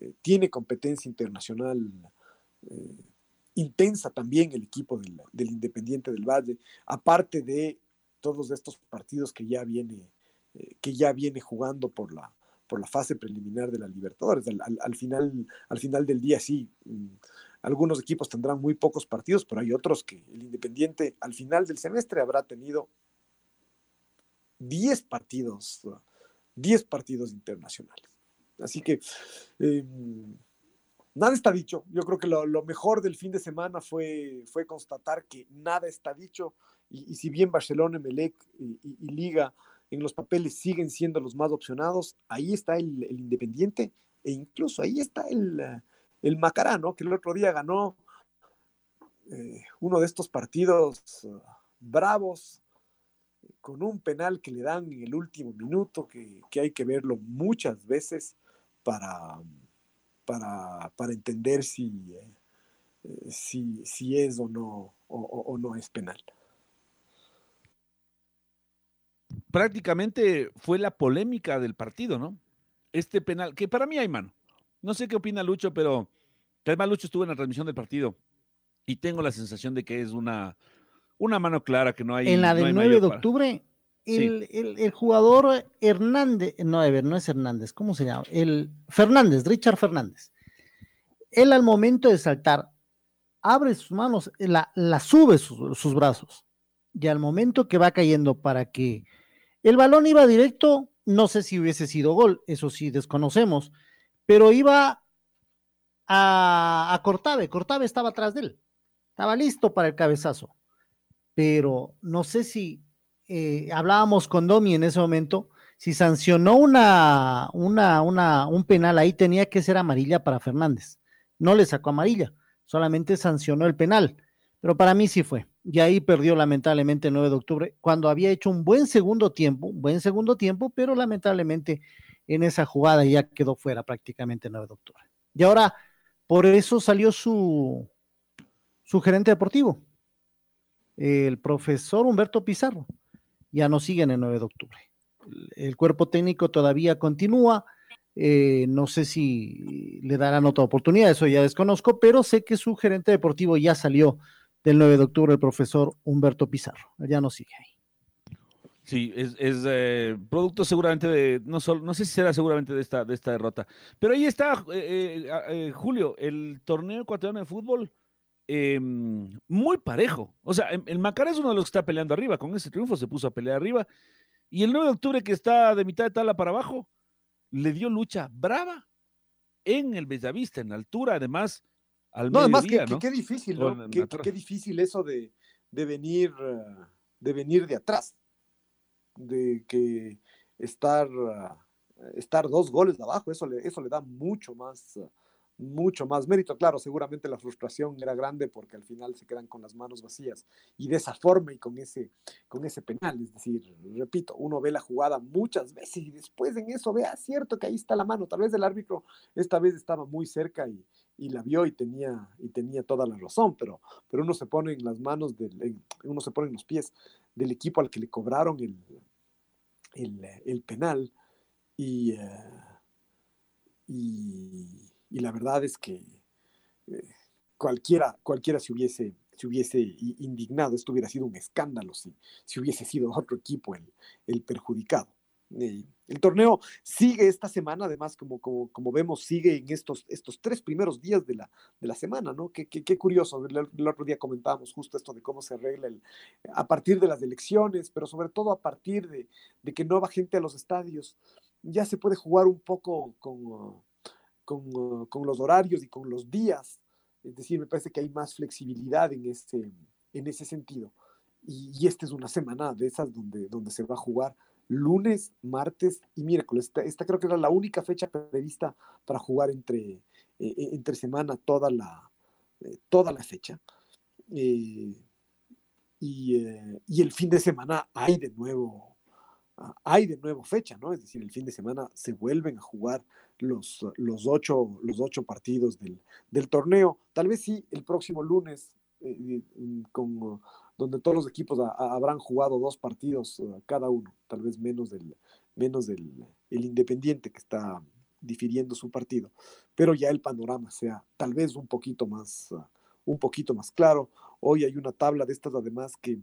eh, tiene competencia internacional eh, intensa también el equipo del, Independiente del Valle, aparte de todos estos partidos que ya viene, eh, que ya viene jugando por la, por la fase preliminar de la Libertadores. Al, final, al final del día sí, mm, algunos equipos tendrán muy pocos partidos, pero hay otros que el Independiente al final del semestre habrá tenido 10 partidos, 10 partidos internacionales. Así que em, nada está dicho. Yo creo que lo, mejor del fin de semana fue, constatar que nada está dicho. Y, si bien Barcelona, Melec y, Liga en los papeles siguen siendo los más opcionados, ahí está el, Independiente e incluso ahí está el, el Macará, que el otro día ganó eh, uno de estos partidos bravos con un penal que le dan en el último minuto, que hay que verlo muchas veces para, para, para entender si, eh, si, si, es o no, o, no es penal. Prácticamente fue la polémica del partido, ¿no? Este penal, que para mí hay mano. No sé qué opina Lucho, pero además Lucho estuvo en la transmisión del partido y tengo la sensación de que es una, una mano clara, que no hay. En la del 9 de octubre, el, jugador Hernández, no, a ver, no es Hernández, ¿cómo se llama? El Fernández, Richard Fernández. Él al momento de saltar, abre sus manos, la, la sube sus, brazos. Y al momento que va cayendo para que el balón iba directo, no sé si hubiese sido gol, eso sí desconocemos, pero iba a, a Cortave, Cortave estaba atrás de él, estaba listo para el cabezazo, pero no sé si eh, hablábamos con Domi en ese momento, si sancionó una, un penal ahí tenía que ser amarilla para Fernández. No le sacó amarilla, solamente sancionó el penal. Pero para mí sí fue. Y ahí perdió lamentablemente el 9 de octubre, cuando había hecho un buen segundo tiempo, un buen segundo tiempo, pero lamentablemente en esa jugada ya quedó fuera prácticamente el 9 de octubre. Y ahora, por eso salió su, su gerente deportivo, el profesor Humberto Pizarro ya no siguen el 9 de octubre. El cuerpo técnico todavía continúa. Eh, no sé si le darán otra oportunidad, eso ya desconozco, pero sé que su gerente deportivo ya salió del 9 de octubre, el profesor Humberto Pizarro. Ya no sigue ahí. Sí, es, eh, producto seguramente de, no solo, no sé si será seguramente de esta, de esta derrota. Pero ahí está, eh, eh, Julio, el torneo ecuatoriano de fútbol em, muy parejo. O sea, el Macará es uno de los que está peleando arriba. Con ese triunfo se puso a pelear arriba. Y el 9 de octubre, que está de mitad de tabla para abajo, le dio lucha brava en el Bellavista, en altura, además, al no, además, qué, qué, difícil, ¿no? Qué, qué, difícil eso de, de venir, de venir de atrás de que estar, ah, estar dos goles de abajo, eso le, eso le da mucho más, ah, mucho más mérito. Claro, seguramente la frustración era grande porque al final se quedan con las manos vacías y de esa forma y con ese, con ese penal. Es decir, repito, uno ve la jugada muchas veces y después en eso ve, ah, cierto que ahí está la mano. Tal vez el árbitro esta vez estaba muy cerca y, y la vio y tenía, y tenía toda la razón, pero, pero uno se pone en las manos, del, uno se pone en los pies del equipo al que le cobraron el, el, penal y, eh, y, y, la verdad es que eh, cualquiera, cualquiera se hubiese, se hubiese indignado, esto hubiera sido un escándalo si, si hubiese sido otro equipo el, el perjudicado. Eh, el torneo sigue esta semana, además, como, como, como, vemos, sigue en estos, estos tres primeros días de la, de la semana, ¿no? Qué, qué, curioso. El, otro día comentábamos justo esto de cómo se arregla el, a partir de las elecciones, pero sobre todo a partir de, de, que no va gente a los estadios. Ya se puede jugar un poco con, con, con, los horarios y con los días. Es decir, me parece que hay más flexibilidad en ese, en ese sentido. Y, y esta es una semana de esas donde, donde se va a jugar lunes, martes y miércoles. Esta, creo que era la única fecha prevista para jugar entre, eh, eh, entre semana toda la, eh, toda la fecha. y, el fin de semana hay de nuevo hay de nuevo fecha, ¿no? Es decir, el fin de semana se vuelven a jugar los, los, ocho, los ocho partidos del, del torneo. Tal vez sí, el próximo lunes, con donde todos los equipos habrán jugado dos partidos eh, cada uno, tal vez menos del, menos del el Independiente que está difiriendo su partido, pero ya el panorama sea tal vez un poquito más, un poquito más claro. Hoy hay una tabla de estas además que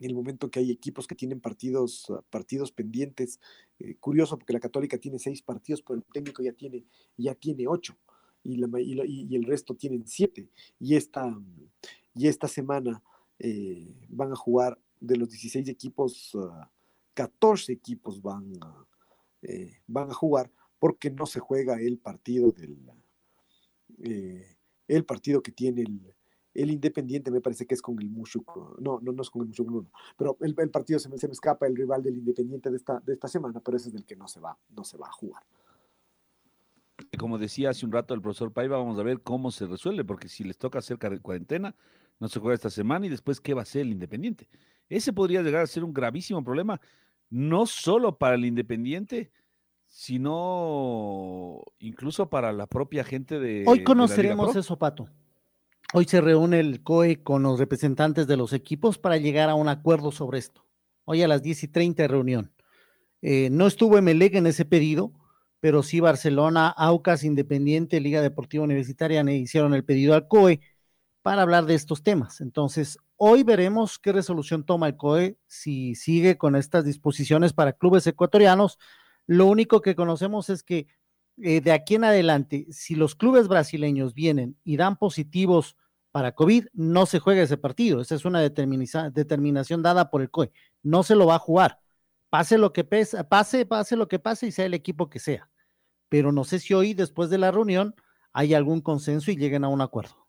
en el momento que hay equipos que tienen partidos, uh, partidos pendientes, eh, curioso porque la Católica tiene seis partidos, pero el técnico ya tiene, ya tiene ocho y, el resto tienen siete. Y esta, y esta semana eh, van a jugar de los 16 equipos, 14 ah, equipos van, eh, van a jugar porque no se juega el partido del eh, el partido que tiene el, el, Independiente me parece que es con el Mushuk, no, no, no es con el Mushuk, no, pero el, el, partido se me, se me, escapa, el rival del Independiente de esta, de esta semana, pero ese es del que no se va, no se va a jugar. Como decía hace un rato el profesor Paiva, vamos a ver cómo se resuelve, porque si les toca hacer cuarentena, no se juega esta semana y después qué va a ser el Independiente. Ese podría llegar a ser un gravísimo problema, no solo para el Independiente, sino incluso para la propia gente de... Hoy conoceremos eso, Pato. Hoy se reúne el COE con los representantes de los equipos para llegar a un acuerdo sobre esto. Hoy a las 10 y 30 de reunión. Eh, no estuvo Emelec en ese pedido, pero sí Barcelona, Aucas, Independiente, Liga Deportiva Universitaria hicieron el pedido al COE para hablar de estos temas. Entonces, hoy veremos qué resolución toma el COE si sigue con estas disposiciones para clubes ecuatorianos. Lo único que conocemos es que eh, de aquí en adelante, si los clubes brasileños vienen y dan positivos para COVID, no se juega ese partido. Esa es una determinación dada por el COE. No se lo va a jugar. Pase lo que pase, pase, pase lo que pase y sea el equipo que sea. Pero no sé si hoy, después de la reunión, hay algún consenso y lleguen a un acuerdo.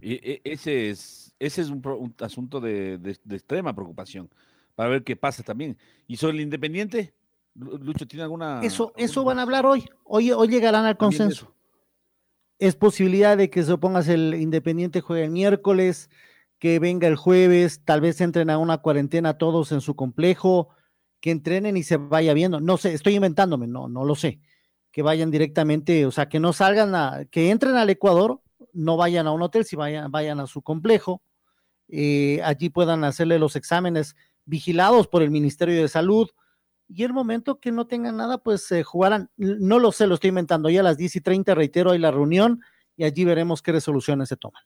E, ese es, ese es un, asunto de, extrema preocupación para ver qué pasa también. ¿Y sobre el Independiente? Lucho, ¿tiene alguna...? Eso, eso van a hablar hoy. Hoy, hoy llegarán al consenso. Es posibilidad de que se opongas el Independiente juegue el miércoles, que venga el jueves, tal vez entren a una cuarentena todos en su complejo, que entrenen y se vaya viendo. No sé, estoy inventándome, no, no lo sé. Que vayan directamente, o sea, que no salgan a, que entren al Ecuador, no vayan a un hotel, si vayan, vayan a su complejo, eh, allí puedan hacerle los exámenes vigilados por el Ministerio de Salud, y el momento que no tengan nada, pues se jugarán, no lo sé, lo estoy inventando, ya a las 10 y 30, reitero, hay la reunión y allí veremos qué resoluciones se toman.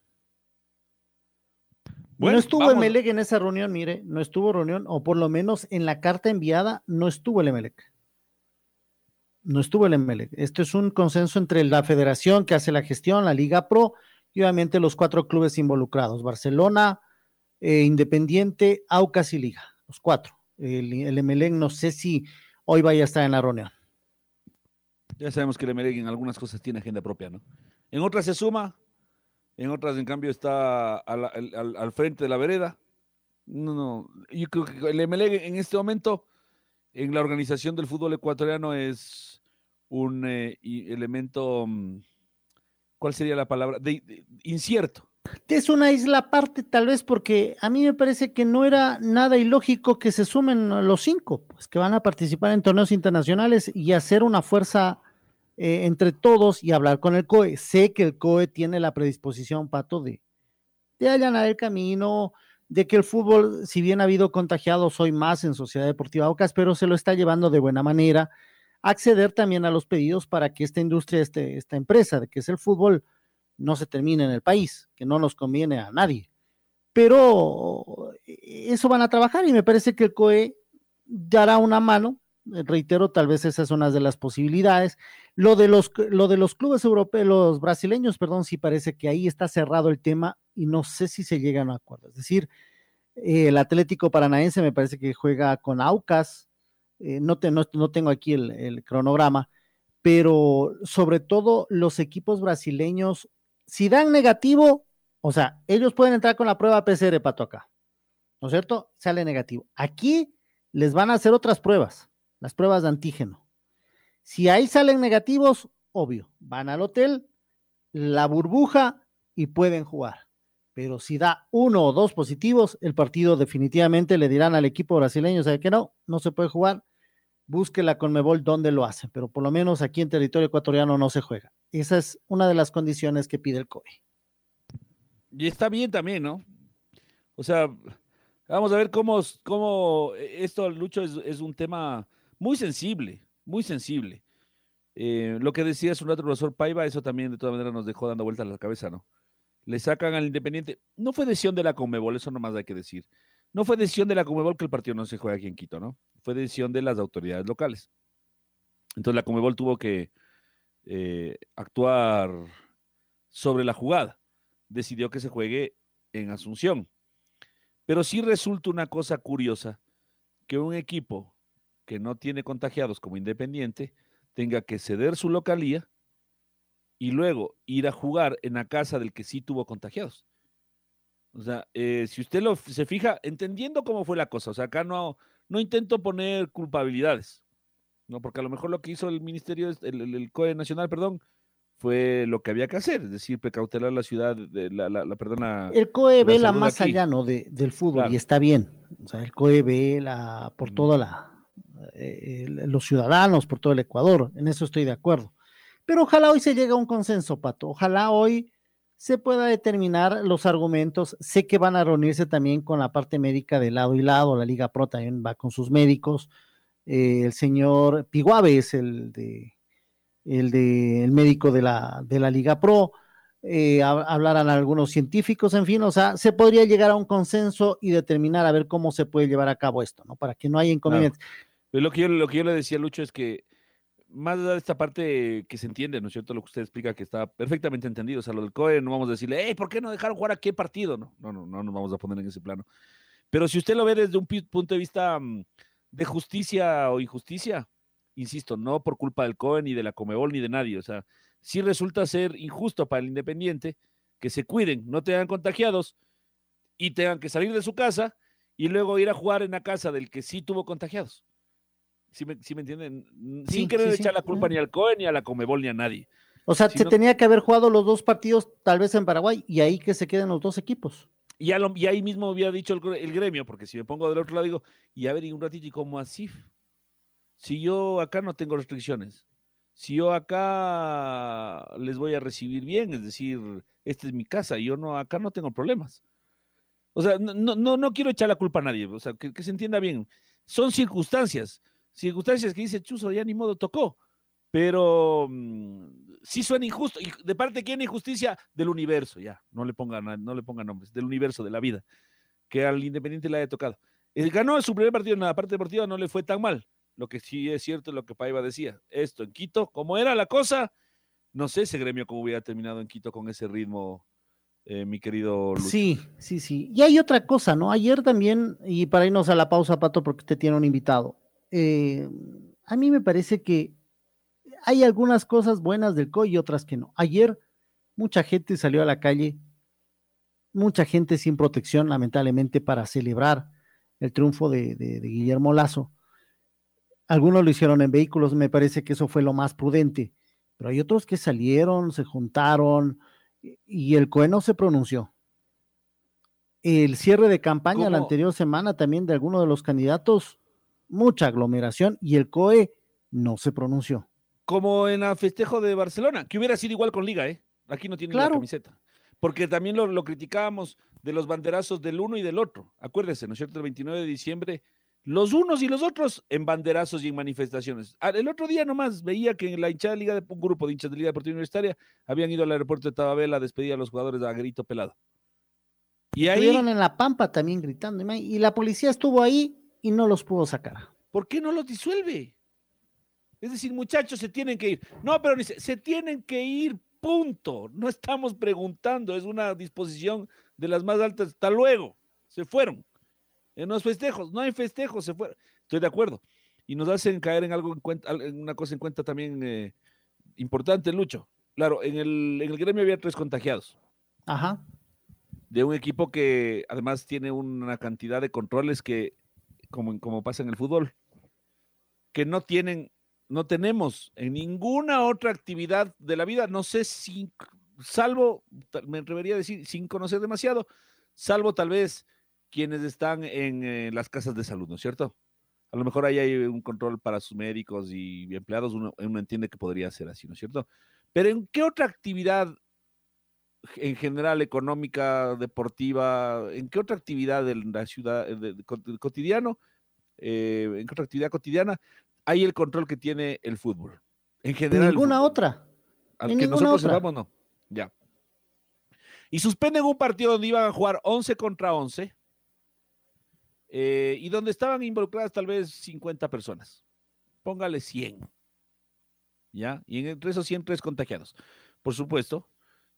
no estuvo Emelec en esa reunión, mire, no estuvo reunión, o por lo menos en la carta enviada no estuvo el Emelec. No estuvo el Emelec. Esto es un consenso entre la federación que hace la gestión, la Liga Pro, y obviamente los cuatro clubes involucrados, Barcelona, eh, Independiente, Aucas y Liga, los cuatro. El, el Emelec no sé si hoy vaya a estar en la reunión. Ya sabemos que el Emelec en algunas cosas tiene agenda propia, ¿no? En otras se suma, en otras, en cambio, está al, frente de la vereda. No, no, yo creo que el MLE en este momento, en la organización del fútbol ecuatoriano, es un eh, elemento, mm, ¿cuál sería la palabra? De, incierto. Es una isla aparte, tal vez, porque a mí me parece que no era nada ilógico que se sumen los cinco, pues que van a participar en torneos internacionales y hacer una fuerza eh, entre todos y hablar con el COE. Sé que el COE tiene la predisposición, Pato, de, de allanar el camino, de que el fútbol, si bien ha habido contagiados hoy más en Sociedad Deportiva Ocas, pero se lo está llevando de buena manera, acceder también a los pedidos para que esta industria, este, esta empresa, de que es el fútbol, no se termine en el país, que no nos conviene a nadie. Pero eh, eso van a trabajar y me parece que el COE dará una mano reitero, tal vez esa es una de las posibilidades. Lo de los, lo de los clubes europeos, los brasileños, perdón, sí parece que ahí está cerrado el tema y no sé si se llegan a acuerdo. Es decir, eh, el Atlético Paranaense me parece que juega con Aucas, eh, no, no, tengo aquí el, cronograma, pero sobre todo los equipos brasileños, si dan negativo, o sea, ellos pueden entrar con la prueba PCR, Pato, acá, ¿no es cierto? Sale negativo. Aquí les van a hacer otras pruebas las pruebas de antígeno. Si ahí salen negativos, obvio, van al hotel, la burbuja y pueden jugar. Pero si da uno o dos positivos, el partido definitivamente le dirán al equipo brasileño, ¿sabe que no? No se puede jugar. Busque la Conmebol donde lo hacen, pero por lo menos aquí en territorio ecuatoriano no se juega. Esa es una de las condiciones que pide el COE. Y está bien también, ¿no? O sea, vamos a ver cómo, cómo esto, Lucho, es un tema muy sensible, muy sensible. Eh, lo que decía hace un el profesor Paiva, eso también de todas maneras nos dejó dando vueltas la cabeza, ¿no? Le sacan al Independiente. No fue decisión de la Comebol, eso nomás hay que decir. No fue decisión de la Comebol que el partido no se juegue aquí en Quito, ¿no? Fue decisión de las autoridades locales. Entonces la Comebol tuvo que eh, actuar sobre la jugada. Decidió que se juegue en Asunción. Pero sí resulta una cosa curiosa que un equipo que no tiene contagiados como Independiente tenga que ceder su localía y luego ir a jugar en la casa del que sí tuvo contagiados. O sea, eh, si usted lo, se fija, entendiendo cómo fue la cosa, o sea, acá no, no intento poner culpabilidades, ¿no? Porque a lo mejor lo que hizo el Ministerio, el, el, COE Nacional, perdón, fue lo que había que hacer, es decir, precautelar la ciudad, de la, la, perdona. El COE ve la más allá, ¿no? De, del fútbol y está bien. O sea, el COE ve la, por toda la, eh, los ciudadanos, por todo el Ecuador. En eso estoy de acuerdo. Pero ojalá hoy se llegue a un consenso, Pato. Ojalá hoy se pueda determinar los argumentos. Sé que van a reunirse también con la parte médica de lado y lado. La Liga Pro también va con sus médicos. Eh, el señor Piguave es el de el de el médico de la, de la Liga Pro. Eh, hablarán algunos científicos, en fin, o sea, se podría llegar a un consenso y determinar a ver cómo se puede llevar a cabo esto, ¿no? Para que no haya inconvenientes. lo, que yo, lo que yo le decía a Lucho es que más de esta parte que se entiende, ¿no es cierto? Lo que usted explica que está perfectamente entendido. O sea, lo del COE no vamos a decirle, hey, ¿por qué no dejaron jugar a qué partido? No, no, no, no nos vamos a poner en ese plano. Pero si usted lo ve desde un punto de vista mm, de justicia o injusticia, insisto, no por culpa del COE, ni de la Comebol, ni de nadie. O sea, sí resulta ser injusto para el Independiente que se cuiden, no tengan contagiados y tengan que salir de su casa y luego ir a jugar en la casa del que sí tuvo contagiados. ¿Sí me, me entienden? Sin querer echar la culpa ni al COE, ni a la Comebol, ni a nadie. O sea, se tenía que haber jugado los dos partidos tal vez en Paraguay y ahí que se queden los dos equipos. Y, y ahí mismo había dicho el, gremio, porque si me pongo del otro lado digo, y a ver, y un ratito, ¿y cómo así? Si yo acá no tengo restricciones, si yo acá les voy a recibir bien, es decir, esta es mi casa, yo no, acá no tengo problemas. O sea, no, no, no quiero echar la culpa a nadie, o sea, que, se entienda bien. Son circunstancias, circunstancias que dice Chuzo, ya ni modo tocó, pero mm, sí suena injusto. ¿Y de parte de quién injusticia? Del universo, ya. No le pongan, no nombres. Del universo, de la vida. Que al Independiente le haya tocado. Él ganó su primer partido en la parte deportiva, no le fue tan mal. Lo que sí es cierto es lo que Paiva decía. Esto en Quito, como era la cosa, no sé ese gremio cómo hubiera terminado en Quito con ese ritmo, eh, mi querido Lucho. Sí, sí, sí. Y hay otra cosa, ¿no? Ayer también, y para irnos a la pausa, Pato, porque usted tiene un invitado. Eh, a mí me parece que hay algunas cosas buenas del COI y otras que no. Ayer mucha gente salió a la calle, mucha gente sin protección, lamentablemente, para celebrar el triunfo de, de Guillermo Lazo. Algunos lo hicieron en vehículos, me parece que eso fue lo más prudente, pero hay otros que salieron, se juntaron y el COE no se pronunció. El cierre de campaña la anterior semana también de algunos de los candidatos, mucha aglomeración y el COE no se pronunció. Como en el festejo de Barcelona, que hubiera sido igual con Liga, ¿eh? Aquí no tiene la camiseta. Porque también lo, lo criticábamos de los banderazos del uno y del otro. Acuérdese, ¿no es cierto? El 29 de diciembre los unos y los otros en banderazos y en manifestaciones. Ah, el otro día nomás veía que en la hinchada de Liga de un grupo de hinchas de Liga Deportiva Universitaria habían ido al aeropuerto de Tababela a despedir a los jugadores a grito pelado. Y ahí estuvieron en la Pampa también gritando y la policía estuvo ahí y no los pudo sacar. ¿Por qué no los disuelve? Es decir, muchachos, se tienen que ir. No, pero se, se tienen que ir, punto. No estamos preguntando, es una disposición de las más altas. Hasta luego, se fueron en los festejos, no hay festejos, se fue. Estoy de acuerdo. Y nos hacen caer en algo en cuenta, en una cosa en cuenta también eh, importante, Lucho. Claro, en el, en el gremio había tres contagiados. Ajá. De un equipo que además tiene una cantidad de controles que, como, como pasa en el fútbol, que no tienen, no tenemos en ninguna otra actividad de la vida, no sé si, salvo, me atrevería a decir, sin conocer demasiado, salvo tal vez quienes están en eh, las casas de salud, ¿no es cierto? A lo mejor ahí hay un control para sus médicos y empleados, uno, entiende que podría ser así, ¿no es cierto? Pero ¿en qué otra actividad en general económica, deportiva, en qué otra actividad de la ciudad de, cotidiano, eh, en qué otra actividad cotidiana hay el control que tiene el fútbol? En general. Ninguna otra. Al que nosotros otra. no. Ya. Y suspenden un partido donde iban a jugar 11 contra 11 eh, y donde estaban involucradas tal vez 50 personas. Póngale 100. ¿Ya? Y entre esos 100, tres contagiados. Por supuesto,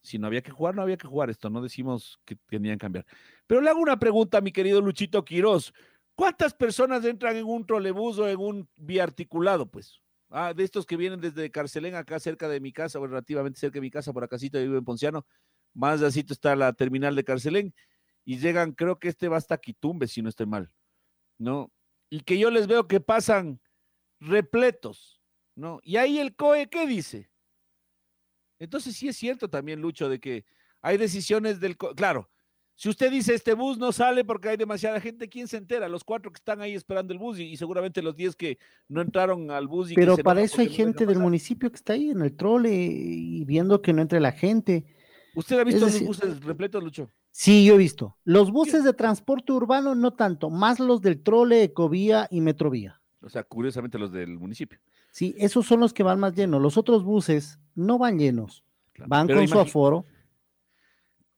si no había que jugar, no había que jugar esto. No decimos que tenían que cambiar. Pero le hago una pregunta a mi querido Luchito Quiroz. ¿Cuántas personas entran en un trolebús o en un biarticulado, pues? Ah, de estos que vienen desde Carcelén, acá cerca de mi casa, o relativamente cerca de mi casa, por acácito, vivo en Ponciano. Más de está la terminal de Carcelén y llegan, creo que este va hasta Quitumbe, si no estoy mal, ¿no? Y que yo les veo que pasan repletos, ¿no? Y ahí el COE, ¿qué dice? Entonces sí es cierto también, Lucho, de que hay decisiones del. Claro, si usted dice este bus no sale porque hay demasiada gente, ¿quién se entera? Los cuatro que están ahí esperando el bus y, seguramente los diez que no entraron al bus. Y Pero para eso hay gente del municipio que está ahí en el trole y viendo que no entre la gente. ¿Usted ha visto los buses repletos, Lucho? Sí, yo he visto. Los buses de transporte urbano no tanto, más los del trole, ecovía y metrovía. O sea, curiosamente los del municipio. Sí, esos son los que van más llenos. Los otros buses no van llenos. Van con su aforo.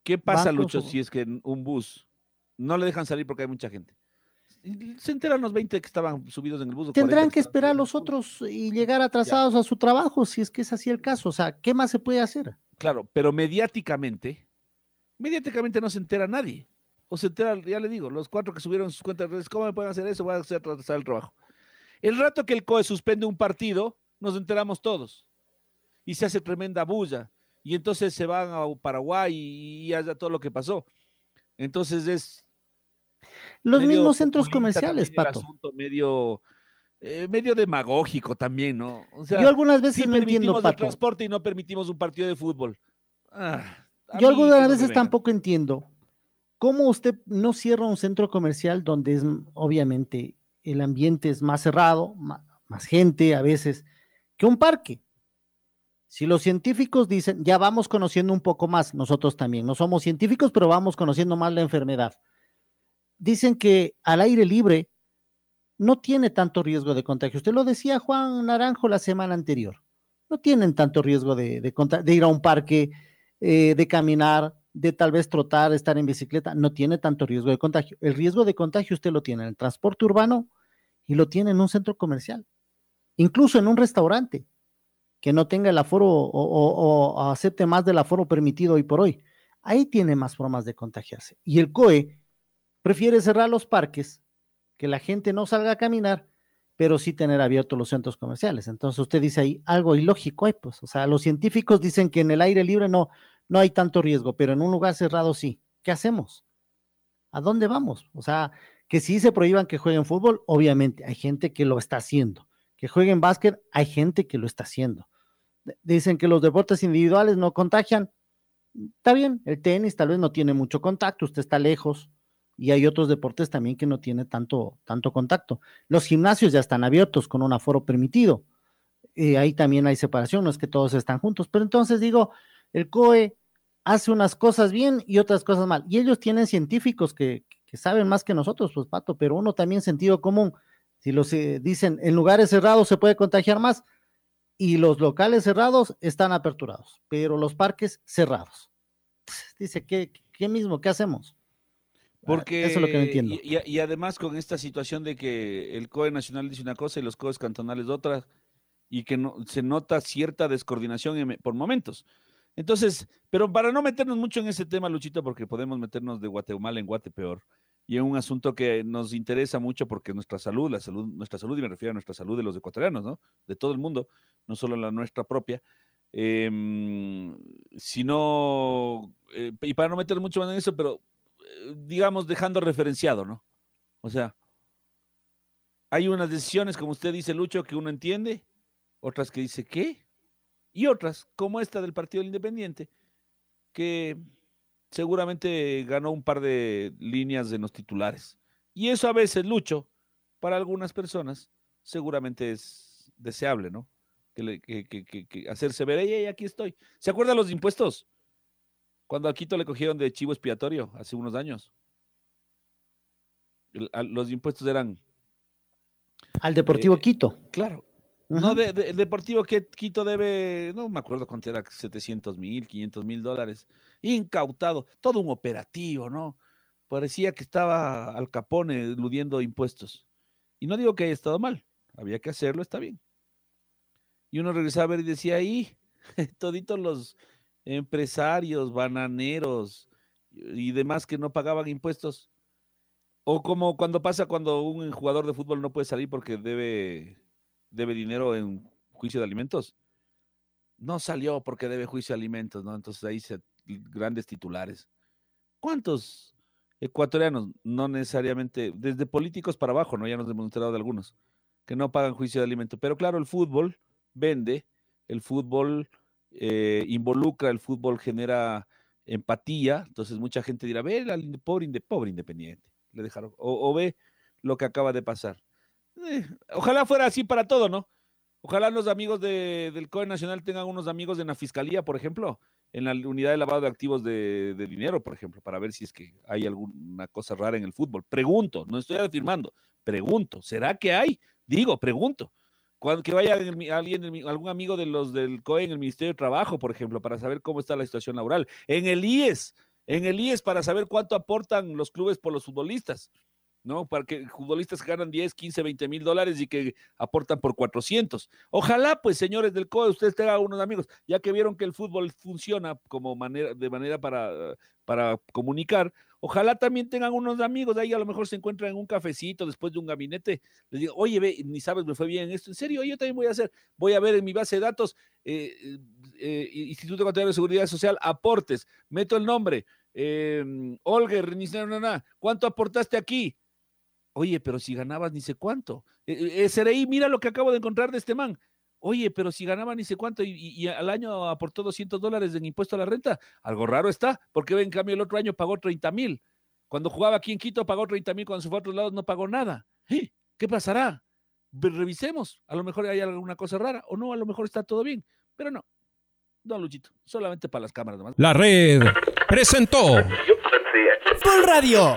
¿Qué pasa, Lucho, si es que un bus no le dejan salir porque hay mucha gente? Se enteran los 20 que estaban subidos en el bus. Tendrán que esperar los otros y llegar atrasados a su trabajo, si es que es así el caso. O sea, ¿qué más se puede hacer? Claro, pero mediáticamente mediáticamente no se entera nadie. O se entera, ya le digo, los cuatro que subieron sus cuentas de redes, ¿cómo me pueden hacer eso? Voy a hacer el trabajo. El rato que el COE suspende un partido, nos enteramos todos. Y se hace tremenda bulla. Y entonces se van a Paraguay y, ya todo lo que pasó. Entonces es. Los mismos centros comerciales, Pato. medio, eh, medio demagógico también, ¿no? Yo algunas veces no entiendo, Pato. el transporte y no permitimos un partido de fútbol. Ah. Yo algunas veces tampoco entiendo cómo usted no cierra un centro comercial donde es obviamente el ambiente es más cerrado, más, gente a veces, que un parque. Si los científicos dicen, ya vamos conociendo un poco más, nosotros también, no somos científicos, pero vamos conociendo más la enfermedad. Dicen que al aire libre no tiene tanto riesgo de contagio. Usted lo decía Juan Naranjo la semana anterior. no tienen tanto riesgo de, ir a un parque, eh, de caminar, de tal vez trotar, estar en bicicleta, no tiene tanto riesgo de contagio. El riesgo de contagio usted lo tiene en el transporte urbano y lo tiene en un centro comercial, incluso en un restaurante que no tenga el aforo o, acepte más del aforo permitido hoy por hoy. Ahí tiene más formas de contagiarse. Y el COE prefiere cerrar los parques, que la gente no salga a caminar, pero sí tener abiertos los centros comerciales. Entonces usted dice ahí algo ilógico, hay pues, o sea, los científicos dicen que en el aire libre no, no hay tanto riesgo, pero en un lugar cerrado sí. ¿Qué hacemos? ¿A dónde vamos? O sea, que si se prohíban que jueguen fútbol, obviamente hay gente que lo está haciendo que jueguen básquet, hay gente que lo está haciendo. Dicen que los deportes individuales no contagian. Está bien, el tenis tal vez no tiene mucho contacto, usted está lejos y hay otros deportes también que no tiene tanto, tanto contacto. Los gimnasios ya están abiertos con un aforo permitido. Eh, ahí también hay separación, no es que todos están juntos, pero entonces digo, el COE hace unas cosas bien y otras cosas mal. Y ellos tienen científicos que, que saben más que nosotros, pues Pato, pero uno también sentido común si los eh, dicen en lugares cerrados se puede contagiar más y los locales cerrados están aperturados, pero los parques cerrados. Dice, ¿qué, qué mismo? ¿Qué hacemos? Porque, Eso es lo que no entiendo. Y, además con esta situación de que el COE nacional dice una cosa y los COEs cantonales otra, y que no, se nota cierta descoordinación por momentos. Entonces, pero para no meternos mucho en ese tema, Luchito, porque podemos meternos de Guatemala en Guate peor, y es un asunto que nos interesa mucho porque nuestra salud, la salud, nuestra salud, y me refiero a nuestra salud de los ecuatorianos, ¿no? De todo el mundo, no solo la nuestra propia, em, sino, eh, y para no meter mucho más en eso, pero eh, digamos dejando referenciado, ¿no? O sea, hay unas decisiones, como usted dice, Lucho, que uno entiende, otras que dice, ¿qué? Y otras, como esta del Partido Independiente, que seguramente ganó un par de líneas de los titulares. Y eso a veces, Lucho, para algunas personas, seguramente es deseable, ¿no? Que, que, hacerse ver, ey, aquí estoy. ¿Se acuerdan los impuestos? Cuando a Quito le cogieron de chivo expiatorio hace unos años. los impuestos eran... Al Deportivo eh, Quito. Claro, no, de, el Deportivo que Quito debe, no me acuerdo cuánto era, 700 mil, 500 mil dólares, incautado, todo un operativo, ¿no? Parecía que estaba Al Capone eludiendo impuestos. Y no digo que haya estado mal, había que hacerlo, está bien. Y uno regresaba a ver y decía, ahí, toditos los empresarios, bananeros y demás que no pagaban impuestos. O como cuando pasa cuando un jugador de fútbol no puede salir porque debe debe dinero en juicio de alimentos. No salió porque debe juicio de alimentos, ¿no? Entonces ahí se grandes titulares. ¿Cuántos ecuatorianos, no necesariamente, desde políticos para abajo, ¿no? Ya nos hemos enterado de algunos, que no pagan juicio de alimentos. Pero claro, el fútbol vende, el fútbol eh, involucra, el fútbol genera empatía, entonces mucha gente dirá, ve al pobre, pobre independiente, le dejaron, o ve lo que acaba de pasar. Eh, ojalá fuera así para todo, ¿no? Ojalá los amigos del COE Nacional tengan unos amigos en la fiscalía, por ejemplo, en la unidad de lavado de activos de, dinero, por ejemplo, para ver si es que hay alguna cosa rara en el fútbol. Pregunto, no estoy afirmando, pregunto, ¿será que hay? Digo, pregunto. Cuando, que vaya alguien, algún amigo de los del COE en el Ministerio de Trabajo, por ejemplo, para saber cómo está la situación laboral. En el IES, en el IES para saber cuánto aportan los clubes por los futbolistas. ¿No? Para que futbolistas ganan 10, 15, 20 mil dólares y que aportan por 400. Ojalá, pues, señores del COE, ustedes tengan unos amigos, ya que vieron que el fútbol funciona como manera, de manera para, para comunicar, ojalá también tengan unos amigos, ahí a lo mejor se encuentran en un cafecito después de un gabinete, les digo, oye, ve, ni sabes, me fue bien esto, en serio, yo también voy a hacer, voy a ver en mi base de datos, eh, eh, eh Instituto Ecuatoriano de Seguridad Social, aportes, meto el nombre, eh, Olger, ¿cuánto aportaste aquí? Oye, pero si ganabas ni sé cuánto. Eh, eh, mira lo que acabo de encontrar de este man. Oye, pero si ganaba ni sé cuánto y, al año aportó 200 dólares en impuesto a la renta, algo raro está, porque en cambio el otro año pagó 30 mil. Cuando jugaba aquí en Quito pagó 30 mil, cuando se fue a otros lados no pagó nada. ¡Eh! ¿Qué pasará? Revisemos, a lo mejor hay alguna cosa rara o no, a lo mejor está todo bien, pero no. No, Luchito, solamente para las cámaras nomás. La red presentó Full Radio.